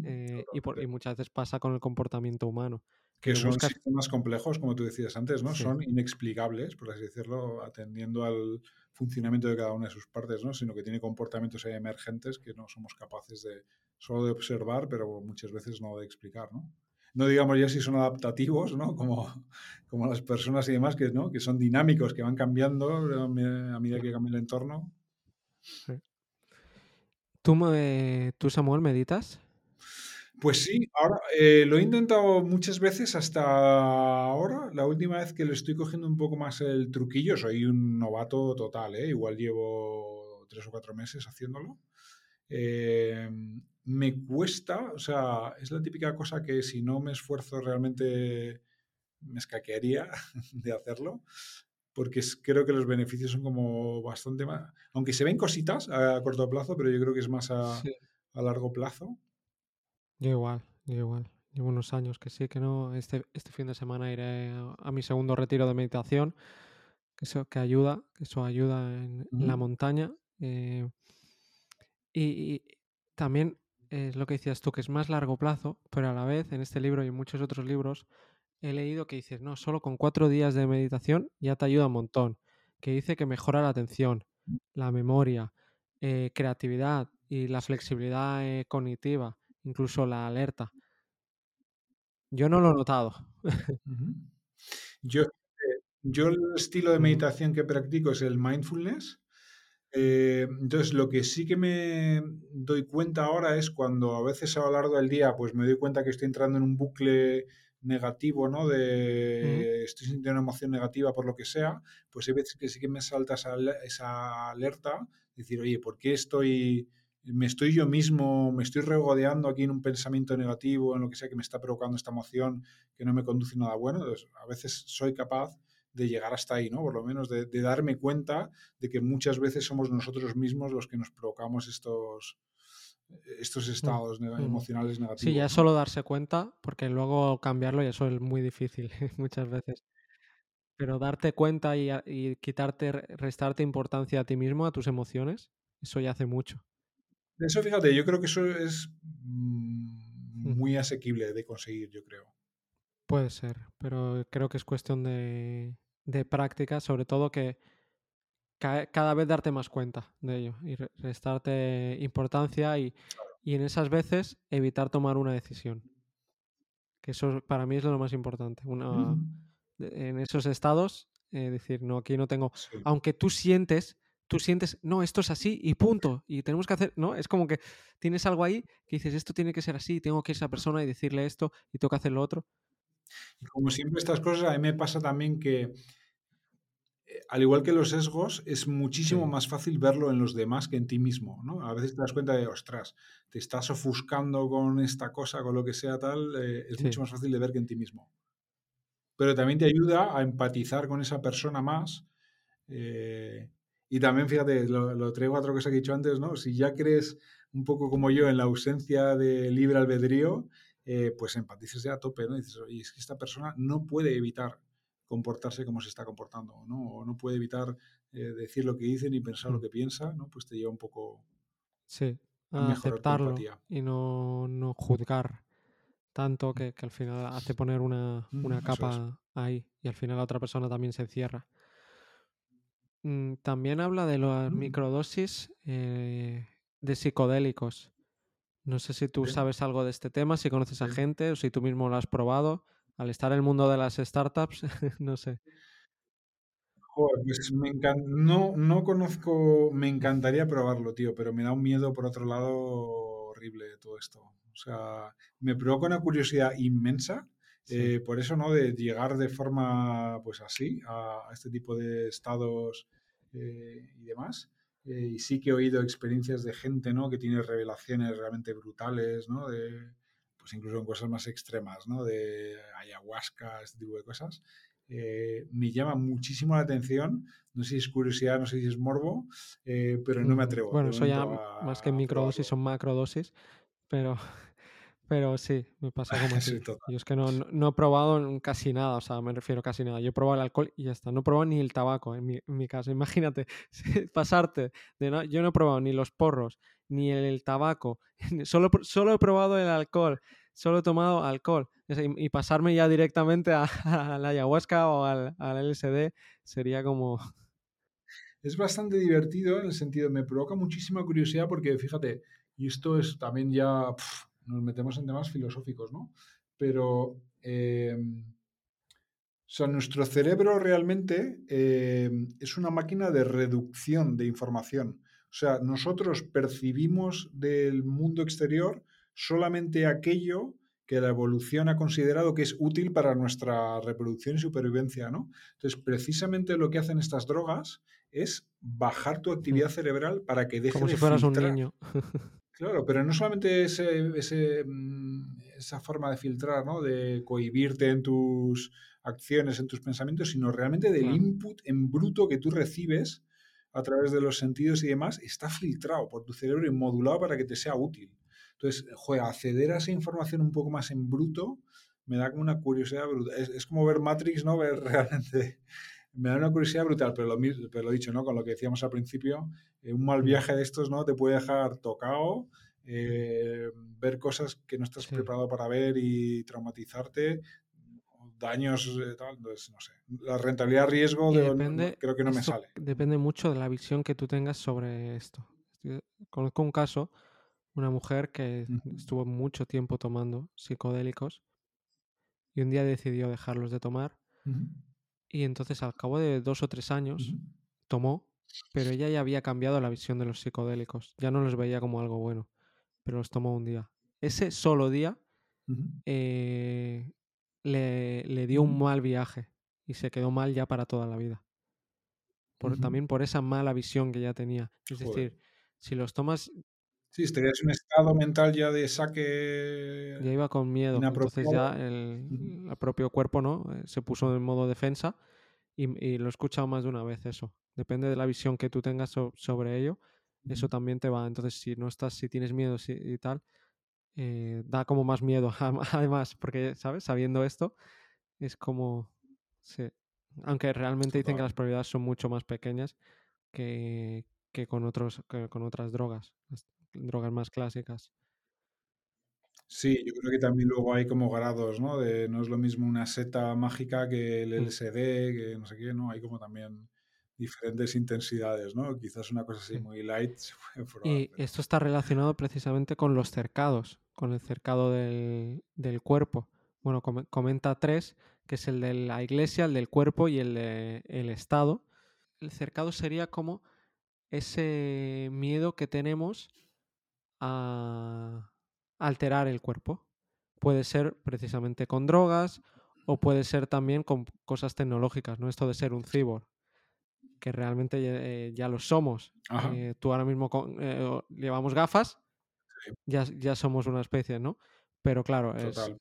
[SPEAKER 2] Eh, y, por, y, muchas veces pasa con el comportamiento humano.
[SPEAKER 1] Que, son sistemas complejos, como tú decías antes, ¿no? Son inexplicables, por así decirlo, atendiendo al funcionamiento de cada una de sus partes, ¿no? Sino que tiene comportamientos emergentes que no somos capaces de solo de observar, pero muchas veces no de explicar, ¿no? No digamos ya si son adaptativos, ¿no? Como, como las personas y demás, que, ¿no? que son dinámicos, que van cambiando a medida que cambia el entorno.
[SPEAKER 2] ¿Tú, ¿Tú, Samuel, meditas?
[SPEAKER 1] Pues sí, ahora eh, lo he intentado muchas veces hasta ahora. La última vez que le estoy cogiendo un poco más el truquillo, soy un novato total, ¿eh? igual llevo tres o cuatro meses haciéndolo. Eh, me cuesta, o sea, es la típica cosa que si no me esfuerzo realmente me escaquearía *laughs* de hacerlo, porque creo que los beneficios son como bastante más, aunque se ven cositas a corto plazo, pero yo creo que es más a, largo plazo.
[SPEAKER 2] Yo igual, yo igual. Llevo unos años que sí, que no. Este, este fin de semana iré a, mi segundo retiro de meditación, que eso que ayuda, que eso ayuda en, la montaña. Eh, y, también es lo que decías tú, que es más largo plazo, pero a la vez en este libro y en muchos otros libros he leído que dices, no, solo con cuatro días de meditación ya te ayuda un montón, que dice que mejora la atención, la memoria, eh, creatividad y la flexibilidad eh, cognitiva, incluso la alerta. Yo no lo he notado. *laughs*
[SPEAKER 1] yo, eh, yo el estilo de meditación que practico es el mindfulness eh, entonces, lo que sí que me doy cuenta ahora es cuando a veces a lo largo del día, pues me doy cuenta que estoy entrando en un bucle negativo, ¿no? De estoy sintiendo una emoción negativa por lo que sea, pues hay veces que sí que me salta esa, esa alerta, decir, oye, ¿por qué estoy, me estoy yo mismo, me estoy regodeando aquí en un pensamiento negativo, en lo que sea que me está provocando esta emoción que no me conduce nada bueno? Entonces, a veces soy capaz de llegar hasta ahí, ¿no? Por lo menos de, darme cuenta de que muchas veces somos nosotros mismos los que nos provocamos estos, estos mm, estados mm. emocionales negativos.
[SPEAKER 2] Sí, ya es solo darse cuenta, porque luego cambiarlo ya eso es muy difícil *laughs* muchas veces. Pero darte cuenta y, quitarte, restarte importancia a ti mismo, a tus emociones, eso ya hace mucho.
[SPEAKER 1] Eso, fíjate, yo creo que eso es mm, muy asequible de conseguir, yo creo.
[SPEAKER 2] Puede ser, pero creo que es cuestión de, práctica, sobre todo que cada vez darte más cuenta de ello y restarte importancia y, en esas veces evitar tomar una decisión. Que eso para mí es lo más importante. Una, En esos estados, eh, decir, no, aquí no tengo. Aunque tú sientes, tú sientes, no, esto es así y punto. Y tenemos que hacer, ¿no? Es como que tienes algo ahí que dices, esto tiene que ser así, tengo que ir a esa persona y decirle esto y tengo que hacer lo otro.
[SPEAKER 1] Y como siempre estas cosas, a mí me pasa también que, eh, al igual que los sesgos, es muchísimo más fácil verlo en los demás que en ti mismo, ¿no? A veces te das cuenta de, ostras, te estás ofuscando con esta cosa, con lo que sea tal, eh, es mucho más fácil de ver que en ti mismo. Pero también te ayuda a empatizar con esa persona más. Eh, y también, fíjate, lo, traigo a otra cosa que he dicho antes, ¿no? Si ya crees un poco como yo en la ausencia de libre albedrío, eh, pues empatices a tope, ¿no? dices, oye, es que esta persona no puede evitar comportarse como se está comportando, ¿no? O no puede evitar eh, decir lo que dice ni pensar lo mm. que piensa, ¿no? Pues te lleva un poco
[SPEAKER 2] sí, a, aceptarlo y no, no, juzgar tanto que, que, al final hace poner una, mm, una capa ahí y al final la otra persona también se cierra. Mm, también habla de las microdosis eh, de psicodélicos. No sé si tú sabes algo de este tema, si conoces a gente o si tú mismo lo has probado. Al estar en el mundo de las startups, *laughs* no sé.
[SPEAKER 1] Joder, pues me no, no conozco, me encantaría probarlo, tío, pero me da un miedo por otro lado horrible todo esto. O sea, me provoca una curiosidad inmensa, eh, por eso, ¿no? De llegar de forma, pues así, a, este tipo de estados eh, y demás. Eh, y sí que he oído experiencias de gente, ¿no? Que tiene revelaciones realmente brutales, ¿no? De, pues incluso en cosas más extremas, ¿no? De ayahuasca, este tipo de cosas. Eh, me llama muchísimo la atención. No sé si es curiosidad, no sé si es morbo, eh, pero no me mm, atrevo.
[SPEAKER 2] Bueno, eso ya más que microdosis son macrodosis, pero pero sí, me pasa *laughs* como así. Yo es que no, no, he probado casi nada, o sea, me refiero casi nada. Yo he probado el alcohol y ya está. No he probado ni el tabaco en mi, en mi caso. *laughs* Imagínate, pasarte de no, yo no he probado ni los porros, ni el, tabaco. *laughs* Solo, solo he probado el alcohol. Solo he tomado alcohol. Y, pasarme ya directamente a, la ayahuasca o al, al LSD sería como
[SPEAKER 1] es bastante divertido en el sentido, me provoca muchísima curiosidad porque fíjate, y esto es también ya nos metemos en temas filosóficos, ¿no? Pero, em, nuestro cerebro realmente em, es una máquina de reducción de información. O sea, nosotros percibimos del mundo exterior solamente aquello que la evolución ha considerado que es útil para nuestra reproducción y supervivencia, ¿no? Entonces, precisamente lo que hacen estas drogas es bajar tu actividad cerebral para que deje
[SPEAKER 2] Como si fueras un niño. *laughs*
[SPEAKER 1] Claro, pero no solamente ese, mm, esa forma de filtrar, ¿no? de cohibirte en tus acciones, en tus pensamientos, sino realmente del input en bruto que tú recibes a través de los sentidos y demás, está filtrado por tu cerebro y modulado para que te sea útil. Entonces, joder, acceder a esa información un poco más en bruto me da como una curiosidad brutal. Es, como ver Matrix, ¿no? Ver *laughs* realmente me da una curiosidad brutal, pero lo, pero lo dicho, ¿no? Con lo que decíamos al principio, eh, un mal viaje de estos, ¿no? Te puede dejar tocado, eh, ver cosas que no estás preparado para ver y traumatizarte, daños, eh, tal, entonces, no sé. La rentabilidad riesgo creo que no me sale.
[SPEAKER 2] Depende mucho de la visión que tú tengas sobre esto. Conozco un caso, una mujer que estuvo mucho tiempo tomando psicodélicos y un día decidió dejarlos de tomar y entonces al cabo de dos o tres años tomó, pero ella ya había cambiado la visión de los psicodélicos. Ya no los veía como algo bueno, pero los tomó un día. Ese solo día eh, le, dio un mal viaje y se quedó mal ya para toda la vida. Por, También por esa mala visión que ya tenía. Es decir, si los tomas
[SPEAKER 1] Sí, estarías en un estado mental ya de saque.
[SPEAKER 2] Ya iba con miedo. Entonces ya el, propio cuerpo no eh, se puso en modo defensa y, lo he escuchado más de una vez eso. Depende de la visión que tú tengas sobre ello, eso también te va. Entonces, si no estás, si tienes miedo y tal, eh, da como más miedo. *laughs* Además, porque, ¿sabes? Sabiendo esto, es como. Sí. Aunque realmente dicen que las probabilidades son mucho más pequeñas que, que con, otros, que con otras drogas drogas más clásicas.
[SPEAKER 1] Sí, yo creo que también luego hay como grados, ¿no? De, no es lo mismo una seta mágica que el
[SPEAKER 2] Mm.
[SPEAKER 1] LSD, que no sé qué, ¿no? Hay como también diferentes intensidades, ¿no? Quizás una cosa así
[SPEAKER 2] Sí.
[SPEAKER 1] muy light *laughs* se puede probar,
[SPEAKER 2] Y
[SPEAKER 1] pero...
[SPEAKER 2] esto está relacionado precisamente con los cercados, con el cercado del, del cuerpo. Bueno, come- comenta tres, que es el de la iglesia, el del cuerpo y el del Estado. El cercado sería como ese miedo que tenemos a alterar el cuerpo. Puede ser precisamente con drogas o puede ser también con cosas tecnológicas, ¿no? Esto de ser un cyborg, que realmente eh, ya lo somos. Eh, tú ahora mismo con- eh, llevamos gafas,
[SPEAKER 1] sí,
[SPEAKER 2] ya, ya somos una especie, ¿no? Pero claro, es,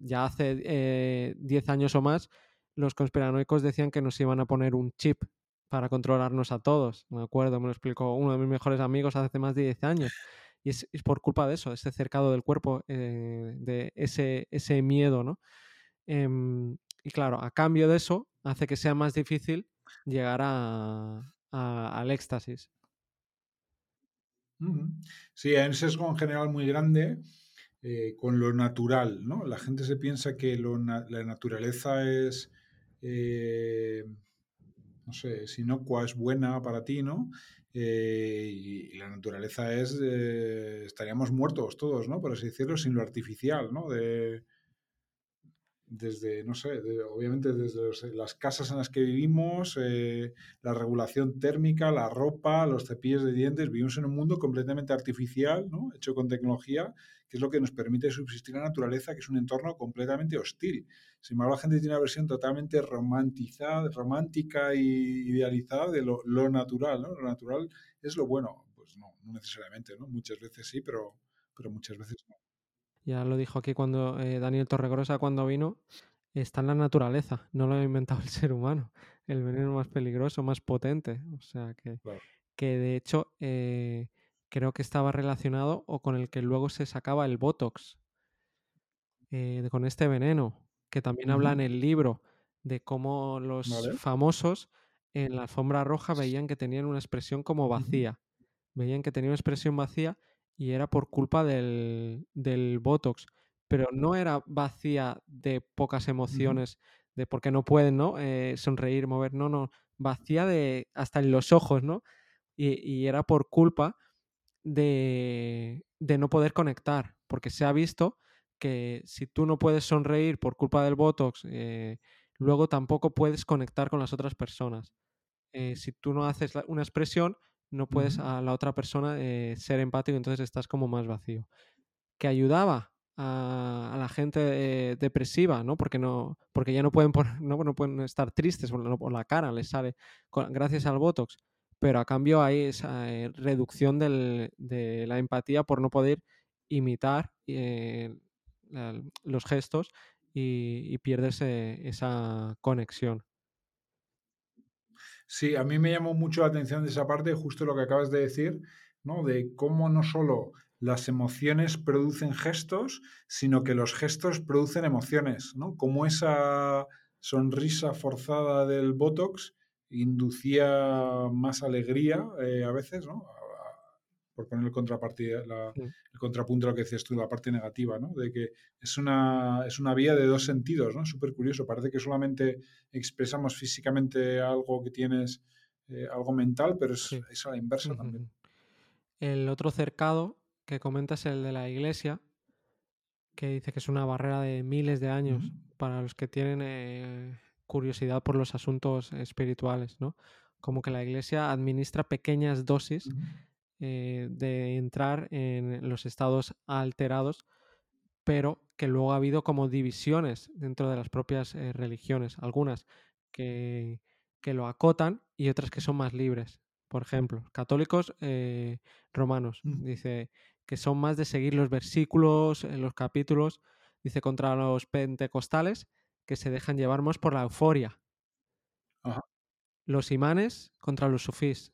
[SPEAKER 2] ya hace eh, 10 años o más, los conspiranoicos decían que nos iban a poner un chip para controlarnos a todos. Me acuerdo, me lo explicó uno de mis mejores amigos hace más de 10 años. Y es, por culpa de eso, ese cercado del cuerpo, eh, de ese, ese miedo, ¿no? Em, y claro, a cambio de eso, hace que sea más difícil llegar a, al éxtasis.
[SPEAKER 1] Sí, hay un sesgo en general muy grande eh, con lo natural, ¿no? La gente se piensa que lo la naturaleza es, eh, no sé, es inocua, es buena para ti, ¿no? Eh, y, la naturaleza es, eh, estaríamos muertos todos, ¿no? Por así decirlo, sin lo artificial, ¿no? De, desde, no sé, obviamente desde las casas en las que vivimos, eh, la regulación térmica, la ropa, los cepillos de dientes, vivimos en un mundo completamente artificial, ¿no? hecho con tecnología, que es lo que nos permite subsistir la naturaleza, que es un entorno completamente hostil. Sin embargo, la gente tiene una versión totalmente romantizada, romántica y idealizada de lo, lo natural, ¿no? Lo natural es lo bueno. Pues no, no necesariamente, ¿no? Muchas veces sí, pero, pero muchas veces no.
[SPEAKER 2] Ya lo dijo aquí cuando eh, Daniel Torregrosa cuando vino, está en la naturaleza, no lo ha inventado el ser humano. El veneno más peligroso, más potente. O sea que,
[SPEAKER 1] Claro.
[SPEAKER 2] que de hecho eh, creo que estaba relacionado o con el que luego se sacaba el Botox, eh, con este veneno, que también
[SPEAKER 1] Uh
[SPEAKER 2] habla en el libro de cómo los
[SPEAKER 1] vale.
[SPEAKER 2] famosos en la alfombra roja veían que tenían una expresión como vacía. Uh -huh. Veían que tenían una expresión vacía y era por culpa del, del Botox. Pero no era vacía de pocas emociones, uh -huh. de porque no pueden, ¿no? Eh, sonreír, mover, no, no. Vacía de hasta en los ojos, ¿no? Y, y era por culpa de, de, no poder conectar, porque se ha visto que si tú no puedes sonreír por culpa del Botox, eh, luego tampoco puedes conectar con las otras personas. Eh, si tú no haces la, una expresión, no puedes a la otra persona eh, ser empático, entonces estás como más vacío. Que ayudaba a, a la gente depresiva, ¿no? Porque, no, porque ya no pueden, poner, *laughs* no, no, pueden estar tristes por la, por la cara, les sale con, gracias al Botox. Pero a cambio hay esa eh, reducción de la empatía por no poder imitar eh, los gestos y, y pierdes esa conexión.
[SPEAKER 1] Sí, a mí me llamó mucho la atención de esa parte, justo lo que acabas de decir, ¿no? De cómo no solo las emociones producen gestos, sino que los gestos producen emociones, ¿no? Como esa sonrisa forzada del Botox inducía más alegría eh, a veces, ¿no? por poner el contrapartida, la, sí. el contrapunto a lo que decías tú, la parte negativa, ¿no? De que es una, es una vía de dos sentidos, ¿no? Súper curioso. Parece que solamente expresamos físicamente algo que tienes, eh, algo mental, pero es, sí. es, a la inversa uh -huh. también.
[SPEAKER 2] El otro cercado que comentas es el de la iglesia, que dice que es una barrera de miles de años uh -huh. para los que tienen eh, curiosidad por los asuntos espirituales, ¿no? Como que la iglesia administra pequeñas dosis uh -huh eh, de entrar en los estados alterados, pero que luego ha habido como divisiones dentro de las propias eh, religiones, algunas que, que, lo acotan y otras que son más libres. Por ejemplo, católicos eh, romanos, dice que son más de seguir los versículos, los capítulos, dice contra los pentecostales que se dejan llevar más por la euforia.
[SPEAKER 1] Ajá.
[SPEAKER 2] Los imanes contra los sufís,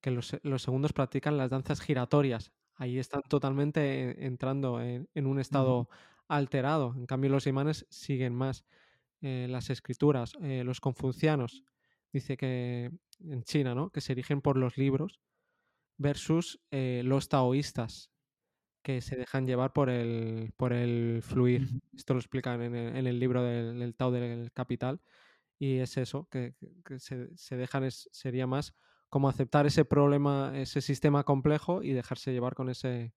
[SPEAKER 2] que los, los, segundos practican las danzas giratorias. Ahí están totalmente entrando en, en un estado uh -huh. alterado. En cambio, los imanes siguen más eh, las escrituras. Eh, los confucianos, dice que en China, ¿no? Que se erigen por los libros, versus eh, los taoístas, que se dejan llevar por el, por el fluir. Esto lo explican en el, libro del, Tao del Capital. Y es eso, que, se, dejan, sería más como aceptar ese problema, ese sistema complejo y dejarse llevar con, ese,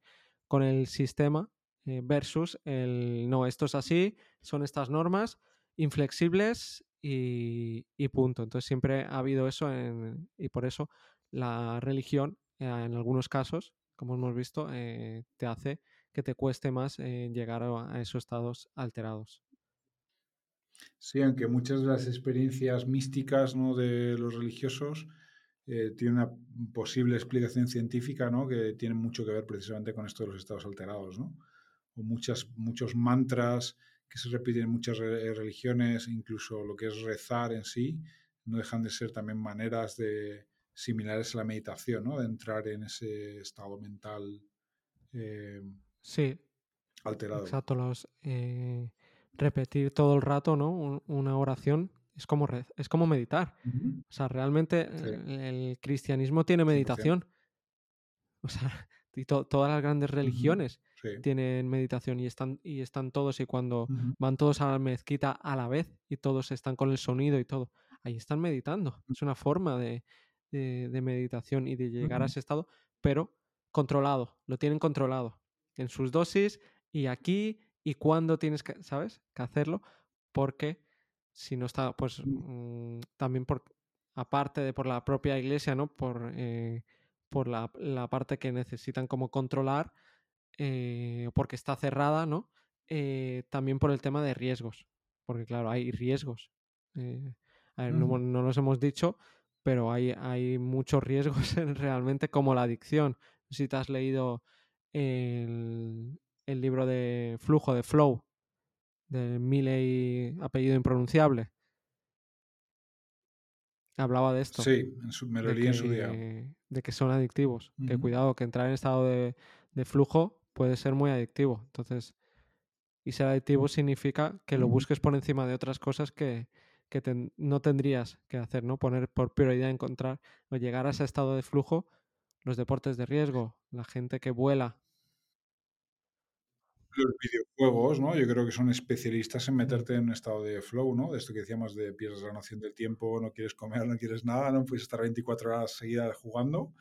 [SPEAKER 2] con el sistema eh, versus el no, esto es así, son estas normas inflexibles y, punto. Entonces siempre ha habido eso y por eso la religión eh, en algunos casos como hemos visto, eh, te hace que te cueste más eh, llegar a, esos estados alterados.
[SPEAKER 1] Sí, aunque muchas de las experiencias místicas ¿no? de los religiosos eh, tienen una posible explicación científica ¿no? que tiene mucho que ver precisamente con esto de los estados alterados. ¿no? O muchas, muchos mantras que se repiten en muchas religiones, incluso lo que es rezar en sí, no dejan de ser también maneras de, similares a la meditación, ¿no? De entrar en ese estado mental eh,
[SPEAKER 2] sí,
[SPEAKER 1] alterado.
[SPEAKER 2] Exacto, los, eh, repetir todo el rato, ¿no? una oración es como, es como meditar. O sea, realmente el, cristianismo tiene meditación. *laughs* O sea, y todas las grandes religiones tienen meditación y están, y están todos, y cuando van todos a la mezquita a la vez y todos están con el sonido y todo, ahí están meditando. Es una forma de, de, meditación y de llegar a ese estado, pero controlado, lo tienen controlado en sus dosis y aquí y cuándo tienes que, ¿sabes? Que hacerlo, porque si no está, pues mm, también por, aparte de por la propia iglesia, ¿no? Por, eh, por la, parte que necesitan como controlar, eh, porque está cerrada, ¿no? Eh, también por el tema de riesgos, porque claro, hay riesgos. a ver, no, no, los hemos dicho, pero hay, hay muchos riesgos *laughs* realmente como la adicción. Si te has leído el, libro de Flujo, de Flow, de Milley, apellido impronunciable. Hablaba de esto.
[SPEAKER 1] Sí, en su, me lo leí en su día.
[SPEAKER 2] De que son adictivos. Que cuidado, que entrar en estado de, de, flujo puede ser muy adictivo. Entonces, y ser adictivo significa que lo busques por encima de otras cosas que, que no tendrías que hacer, ¿no? Poner por prioridad encontrar o llegar a ese estado de flujo, los deportes de riesgo, la gente que vuela.
[SPEAKER 1] Los videojuegos, ¿no? Yo creo que son especialistas en meterte en un estado de flow, ¿no? De esto que decíamos de pierdes la noción del tiempo, no quieres comer, no quieres nada, no puedes estar 24 horas seguidas jugando,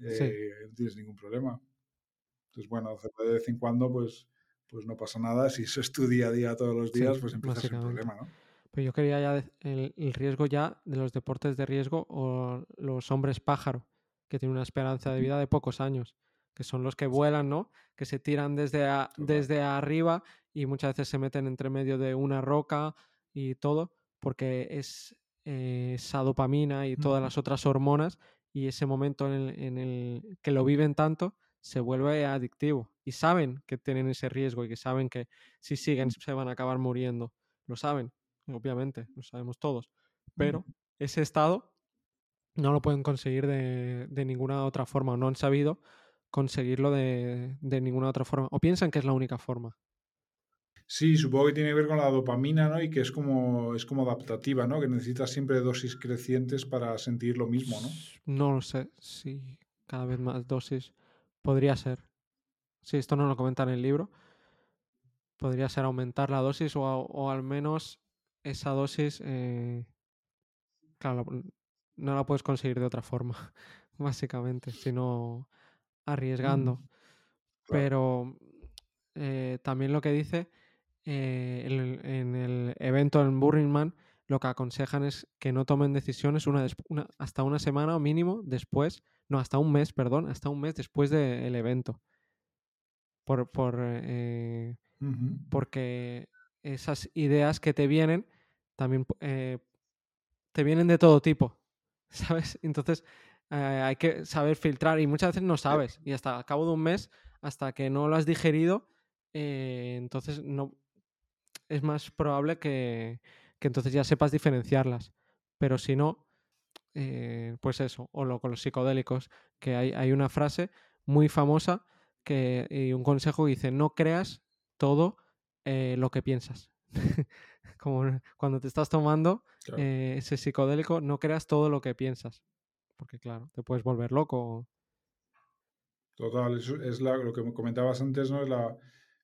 [SPEAKER 1] eh, no tienes ningún problema. Entonces, bueno, de vez en cuando, pues, pues no pasa nada. Si eso es tu día a día todos los días, pues empieza a ser un problema, ¿no?
[SPEAKER 2] Pero yo quería ya el, riesgo ya de los deportes de riesgo o los hombres pájaro, que tienen una esperanza de vida de pocos años, que son los que vuelan, ¿no? Que se tiran desde, desde arriba y muchas veces se meten entre medio de una roca y todo, porque es eh, esa dopamina y todas las otras hormonas y ese momento en el, que lo viven tanto se vuelve adictivo y saben que tienen ese riesgo y que saben que si siguen se van a acabar muriendo. Lo saben obviamente, lo sabemos todos, pero ese estado no lo pueden conseguir de, ninguna otra forma, no han sabido conseguirlo de, ninguna otra forma, o piensan que es la única forma.
[SPEAKER 1] Sí, supongo que tiene que ver con la dopamina, ¿no? Y que es como, es como adaptativa, ¿no? Que necesitas siempre dosis crecientes para sentir lo mismo, ¿no?
[SPEAKER 2] No lo sé, sí, cada vez más dosis. Podría ser. Sí, esto no lo comenta en el libro. Podría ser aumentar la dosis o, o al menos esa dosis, eh, claro, no la puedes conseguir de otra forma, *laughs* básicamente, sino arriesgando. Mm, Pero eh, también lo que dice eh, en el evento en Burning Man, lo que aconsejan es que no tomen decisiones una, hasta una semana o mínimo después, no, hasta un mes, perdón, hasta un mes después del evento. Por, por Porque esas ideas que te vienen también eh, te vienen de todo tipo, *laughs* ¿sabes? Entonces eh, hay que saber filtrar y muchas veces no sabes y hasta al cabo de un mes, hasta que no lo has digerido, eh, entonces no es más probable que, entonces ya sepas diferenciarlas. Pero si no, pues eso, o lo con los psicodélicos, que hay, hay una frase muy famosa que, y un consejo que dice, no creas todo lo que piensas. *laughs* como cuando te estás tomando eh, ese psicodélico, no creas todo lo que piensas. Porque claro, te puedes volver loco.
[SPEAKER 1] Total, es, es lo que comentabas antes, ¿no? La,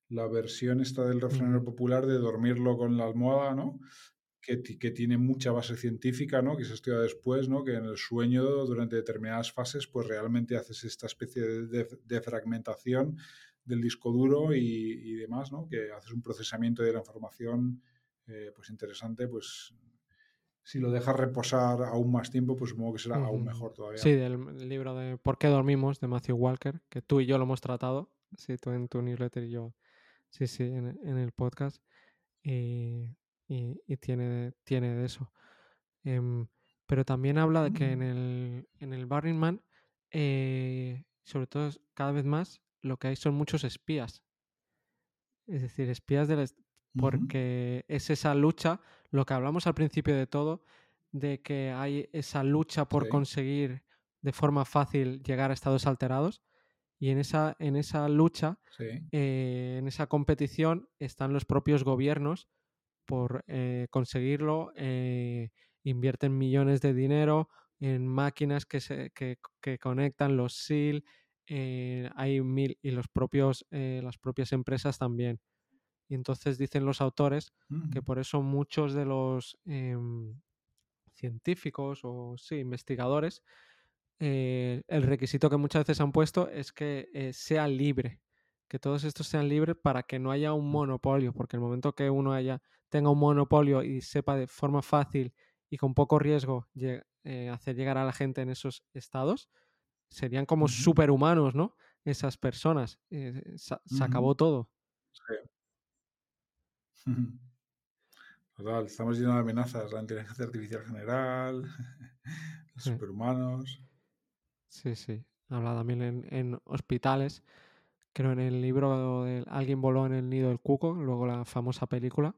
[SPEAKER 1] la versión esta del refranero popular de dormirlo con la almohada, ¿no? Que, que, tiene mucha base científica, ¿no? Que se estudia después, ¿no? Que en el sueño, durante determinadas fases, pues realmente haces esta especie de, de, fragmentación del disco duro y, y, demás, ¿no? Que haces un procesamiento de la información, eh, pues interesante, pues si lo dejas reposar aún más tiempo, pues supongo que será aún mejor todavía.
[SPEAKER 2] Sí, del libro de ¿Por qué dormimos? de Matthew Walker, que tú y yo lo hemos tratado, sí, tú en tu newsletter y yo Sí, sí, en, el podcast. Y, tiene, tiene de eso. Em, pero también habla de que en mm. el, en el Burning Man, eh, sobre todo cada vez más, lo que hay son muchos espías. Es decir, espías del... Porque es esa lucha, lo que hablamos al principio de todo, de que hay esa lucha por conseguir de forma fácil llegar a estados alterados y en esa, en esa lucha, eh, en esa competición, están los propios gobiernos por eh, conseguirlo, eh, invierten millones de dinero en máquinas que, se, que, conectan los SIL, hay mil, y los propios, las propias empresas también. Y entonces dicen los autores que por eso muchos de los em, científicos o sí, investigadores eh, el requisito que muchas veces han puesto es que eh, sea libre, que todos estos sean libres para que no haya un monopolio, porque el momento que uno haya, tenga un monopolio y sepa de forma fácil y con poco riesgo eh, hacer llegar a la gente en esos estados, serían como superhumanos, ¿no? Esas personas. se, acabó todo.
[SPEAKER 1] Total, estamos llenos de amenazas, la inteligencia artificial general, *laughs* los superhumanos.
[SPEAKER 2] Sí, sí. Habla también en, hospitales. Creo en el libro de Alguien voló en el nido del cuco, luego la famosa película.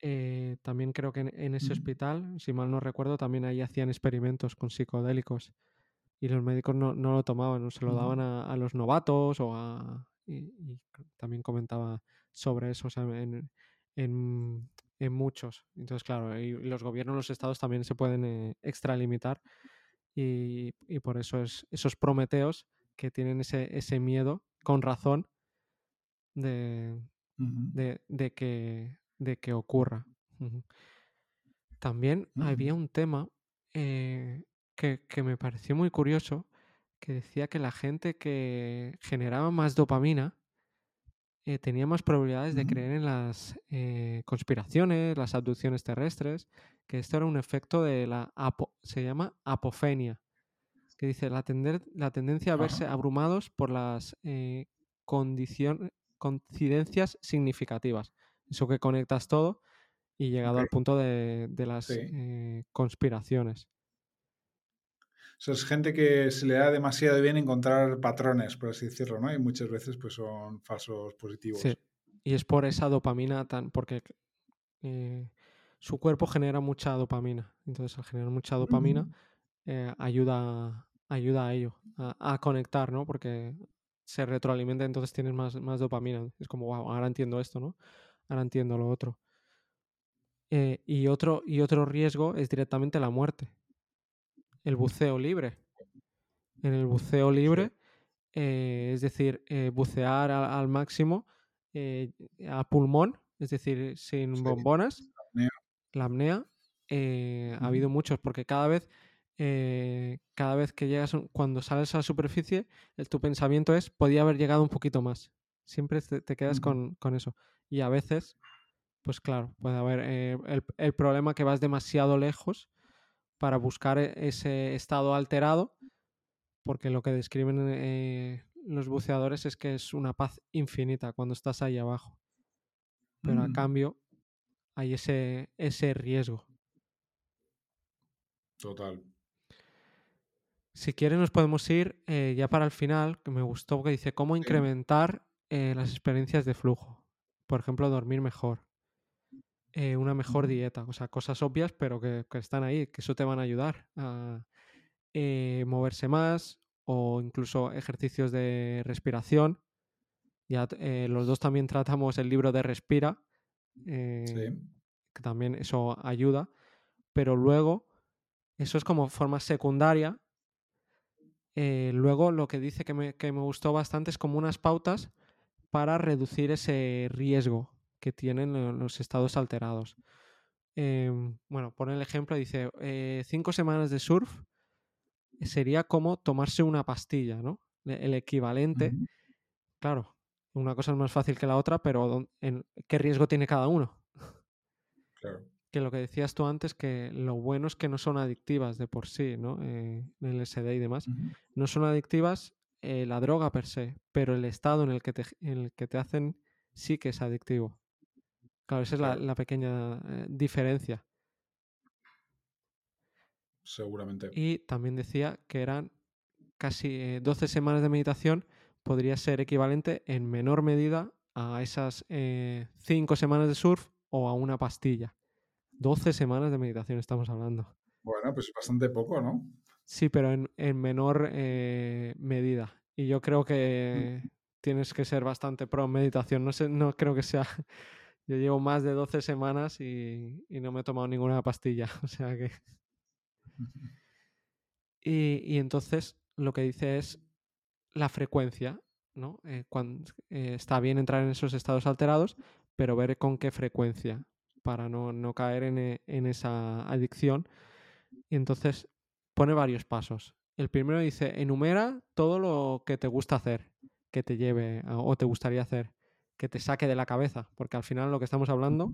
[SPEAKER 2] Eh, también creo que en, ese hospital, si mal no recuerdo, también ahí hacían experimentos con psicodélicos y los médicos no, lo tomaban, se lo daban a, los novatos o a... Y, también comentaba sobre eso en, muchos. Entonces, claro, y los gobiernos, los estados también se pueden eh, extralimitar y, por eso es esos prometeos que tienen ese, ese miedo, con razón, de, de, que, de que ocurra. También había un tema eh, que, que, me pareció muy curioso, que decía que la gente que generaba más dopamina eh, tenía más probabilidades de creer en las eh, conspiraciones, las abducciones terrestres, que esto era un efecto de la, se llama apofenia, que dice la, la tendencia a verse abrumados por las eh, coincidencias significativas. Eso que conectas todo y llegado al punto de, las conspiraciones.
[SPEAKER 1] Eso es gente que se le da demasiado bien encontrar patrones, por así decirlo, ¿no? Y muchas veces pues son falsos positivos. Sí.
[SPEAKER 2] Y es por esa dopamina tan. porque eh, su cuerpo genera mucha dopamina. Entonces, al generar mucha dopamina, eh, ayuda, ayuda a ello, a, conectar, ¿no? Porque se retroalimenta, entonces tienes más, más dopamina. Es como, wow, ahora entiendo esto, ¿no? Ahora entiendo lo otro. Eh, y, otro, y otro riesgo es directamente la muerte el buceo libre. En el buceo libre, eh, es decir, eh, bucear al, máximo eh, a pulmón, es decir, sin bombonas, la apnea. ha habido muchos, porque cada vez, cada vez que llegas, cuando sales a la superficie, tu pensamiento es, podía haber llegado un poquito más. Siempre te, quedas con, eso. Y a veces, pues claro, puede haber el, el, problema que vas demasiado lejos para buscar e-, ese estado alterado, porque lo que describen eh, los buceadores es que es una paz infinita cuando estás ahí abajo. Pero a mm. cambio hay ese, ese riesgo.
[SPEAKER 1] Total.
[SPEAKER 2] Si quieres nos podemos ir eh, ya para el final, que me gustó que dice cómo incrementar eh, las experiencias de flujo. Por ejemplo, dormir mejor. Eh, una mejor dieta. O sea, cosas obvias, pero que, están ahí, que eso te van a ayudar a eh, moverse más o incluso ejercicios de respiración. Ya eh, los dos también tratamos el libro de Respira, que también eso ayuda, pero luego eso es como forma secundaria luego lo que dice que me, gustó bastante es como unas pautas para reducir ese riesgo que tienen los estados alterados. Em, bueno, pone el ejemplo, dice, eh, cinco semanas de surf sería como tomarse una pastilla, ¿no? El equivalente. Claro, una cosa es más fácil que la otra, pero ¿qué riesgo tiene cada uno?
[SPEAKER 1] Claro. *laughs*
[SPEAKER 2] Que lo que decías tú antes, que lo bueno es que no son adictivas de por sí, ¿no? Eh, el SD y demás. No son adictivas eh, la droga per se, pero el estado en el, que te, en el que te hacen sí que es adictivo. Claro, esa es la, pequeña eh, diferencia.
[SPEAKER 1] Seguramente.
[SPEAKER 2] Y también decía que eran casi 12 semanas de meditación podría ser equivalente en menor medida a esas eh, cinco semanas de surf o a una pastilla. 12 semanas de meditación estamos hablando.
[SPEAKER 1] Bueno, pues bastante poco, ¿no?
[SPEAKER 2] Sí, pero en, menor eh, medida. Y yo creo que mm. tienes que ser bastante pro meditación. No, sé, no creo que sea... Yo llevo más de 12 semanas y, y no me he tomado ninguna pastilla. *laughs* O sea que... *laughs* Y, y entonces lo que dice es la frecuencia, ¿no? Eh, cuando, eh, está bien entrar en esos estados alterados, pero ver con qué frecuencia para no, caer en, en, esa adicción. Y entonces pone varios pasos. El primero dice, enumera todo lo que te gusta hacer, que te lleve o te gustaría hacer, que te saque de la cabeza, porque al final lo que estamos hablando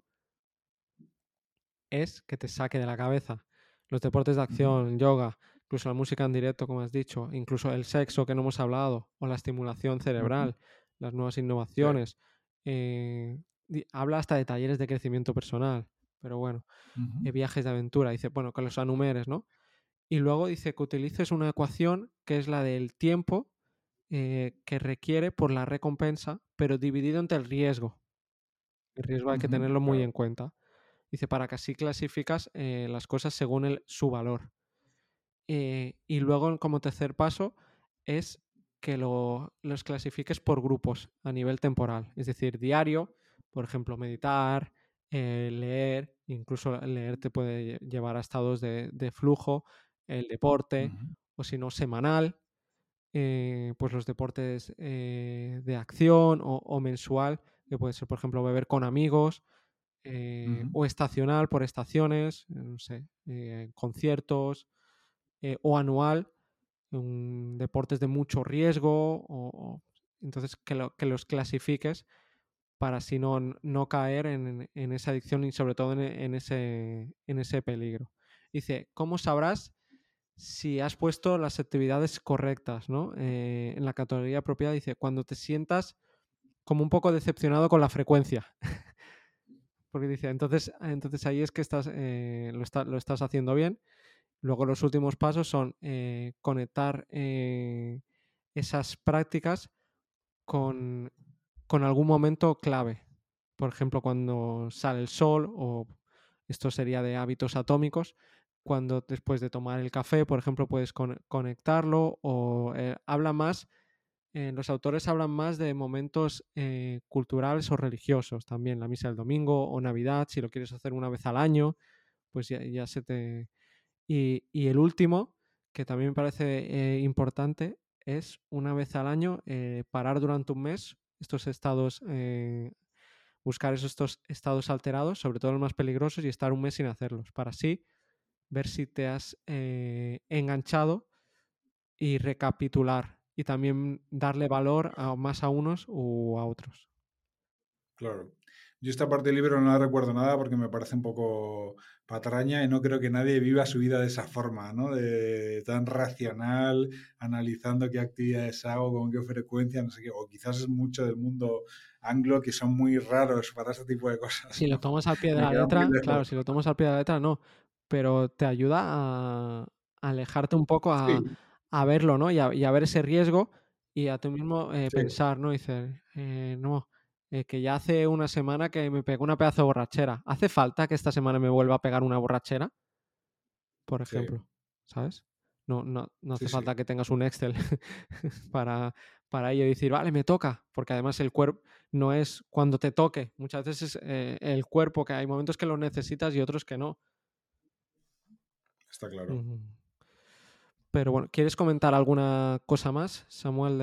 [SPEAKER 2] es que te saque de la cabeza. Los deportes de acción, yoga, incluso la música en directo, como has dicho, incluso el sexo que no hemos hablado, o la estimulación cerebral, las nuevas innovaciones. Eh, habla hasta de talleres de crecimiento personal, pero bueno, eh, viajes de aventura, dice, bueno, que los anumeres, ¿no? Y luego dice que utilices una ecuación que es la del tiempo eh, que requiere por la recompensa, pero dividido entre el riesgo. El riesgo hay que tenerlo muy en cuenta. Dice, para que así clasificas las cosas según el, su valor. Eh, y luego, como tercer paso, es que los clasifiques por grupos a nivel temporal. Es decir, diario, por ejemplo, meditar, eh, leer, incluso leer te puede llevar a estados de, flujo, el deporte, o si no, semanal, eh, pues los deportes de acción o, mensual, que puede ser, por ejemplo, beber con amigos, o estacional por estaciones, no sé, conciertos, eh, o anual, deportes de mucho riesgo, o, entonces que, los clasifiques para así no, no caer en, esa adicción y sobre todo en, ese, en ese peligro. Dice, ¿cómo sabrás si has puesto las actividades correctas? ¿no? Eh, en la categoría apropiada dice, cuando te sientas como un poco decepcionado con la frecuencia. *laughs* Porque dice, entonces, entonces ahí es que estás, eh, lo, lo, estás haciendo bien. Luego los últimos pasos son eh, conectar esas prácticas con, algún momento clave. Por ejemplo, cuando sale el sol o esto sería de hábitos atómicos, cuando después de tomar el café, por ejemplo, puedes conectarlo o eh, habla más, los autores hablan más de momentos culturales o religiosos también, la misa del domingo o Navidad, si lo quieres hacer una vez al año, pues ya se te, y, el último, que también me parece eh, importante, es una vez al año eh, parar durante un mes estos estados, eh, buscar esos, estos estados alterados, sobre todo los más peligrosos, y estar un mes sin hacerlos, para así ver si te has enganchado y recapitular y también darle valor a, más a unos u a otros.
[SPEAKER 1] Claro. Yo esta parte del libro no la recuerdo nada porque me parece un poco patraña y no creo que nadie viva su vida de esa forma, ¿no? De tan racional, analizando qué actividades hago, con qué frecuencia, no sé qué. O quizás es mucho del mundo anglo que son muy raros para ese tipo de cosas.
[SPEAKER 2] Si lo tomas al pie de la letra, claro, si lo tomas al pie de la letra, no. Pero te ayuda a, alejarte un poco a, verlo, ¿no? Y a, ver ese riesgo y a tú mismo eh, pensar, ¿no? Y dices, eh, no eh, que ya hace una semana que me pegó una pedazo de borrachera. ¿Hace falta que esta semana me vuelva a pegar una borrachera? Por ejemplo, ¿sabes? No, no, no hace falta que tengas un Excel *laughs* para, para ello decir, vale, me toca, porque además el cuerpo no es cuando te toque, muchas veces es eh, el cuerpo, que hay momentos que lo necesitas y otros que no.
[SPEAKER 1] Está claro.
[SPEAKER 2] Pero bueno, ¿quieres comentar alguna cosa más, Samuel,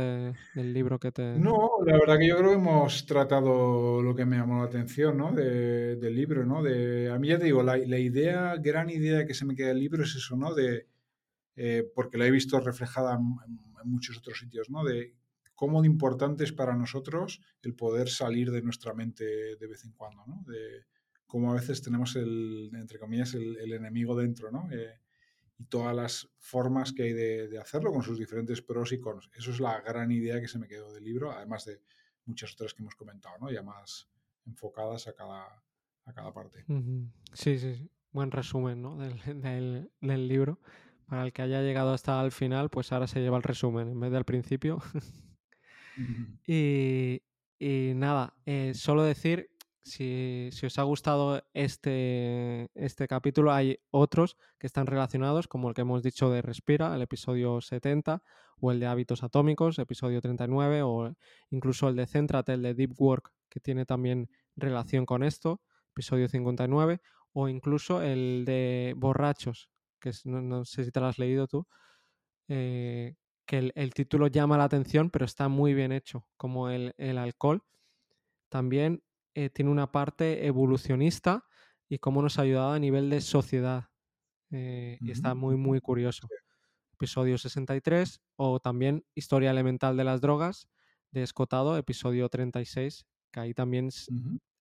[SPEAKER 2] del libro que te...
[SPEAKER 1] No, la verdad que yo creo que hemos tratado lo que me llamó la atención, ¿no? del libro, ¿no? De, a mí ya te digo, la, idea, gran idea que se me queda del libro es eso, ¿no? De, eh, porque la he visto reflejada en, muchos otros sitios, ¿no? De cómo de importante es para nosotros el poder salir de nuestra mente de vez en cuando, ¿no? De cómo a veces tenemos el, entre comillas, el, enemigo dentro, ¿no? Eh, y todas las formas que hay de, hacerlo con sus diferentes pros y cons. Eso es la gran idea que se me quedó del libro, además de muchas otras que hemos comentado, ¿no? ya más enfocadas a cada, a cada parte.
[SPEAKER 2] Sí, sí, buen resumen ¿no? *laughs* del, del, libro. Para el que haya llegado hasta el final, pues ahora se lleva el resumen en vez del principio. *laughs* y, y, nada, eh, solo decir si, os ha gustado este, este capítulo, hay otros que están relacionados, como el que hemos dicho de Respira, el episodio 70, o el de Hábitos Atómicos, episodio 39, o incluso el de Céntrate, el de Deep Work, que tiene también relación con esto, episodio 59, o incluso el de Borrachos, que no, sé si te lo has leído tú, eh, que el, el, título llama la atención, pero está muy bien hecho, como el, el alcohol. También eh, tiene una parte evolucionista y cómo nos ha ayudado a nivel de sociedad. Eh, y está muy, muy curioso. Episodio 63 o también Historia Elemental de las Drogas de Escotado, episodio 36, que ahí también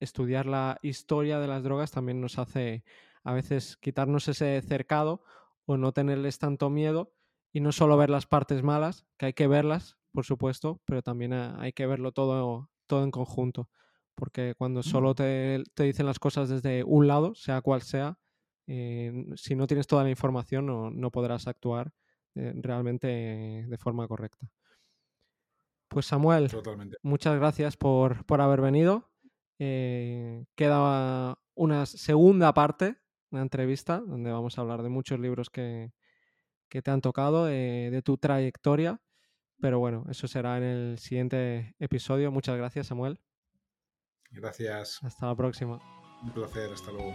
[SPEAKER 2] estudiar la historia de las drogas también nos hace a veces quitarnos ese cercado o no tenerles tanto miedo y no solo ver las partes malas, que hay que verlas, por supuesto, pero también hay que verlo todo, todo en conjunto porque cuando solo mm. te, dicen las cosas desde un lado, sea cual sea, eh, si no tienes toda la información no, podrás actuar eh, realmente de forma correcta. Pues Samuel, muchas gracias por, haber venido. Eh, queda una segunda parte, una entrevista, donde vamos a hablar de muchos libros que, te han tocado, de tu trayectoria. Pero bueno, eso será en el siguiente episodio. Muchas gracias, Samuel.
[SPEAKER 1] Gracias.
[SPEAKER 2] Hasta la próxima.
[SPEAKER 1] Un placer, hasta luego.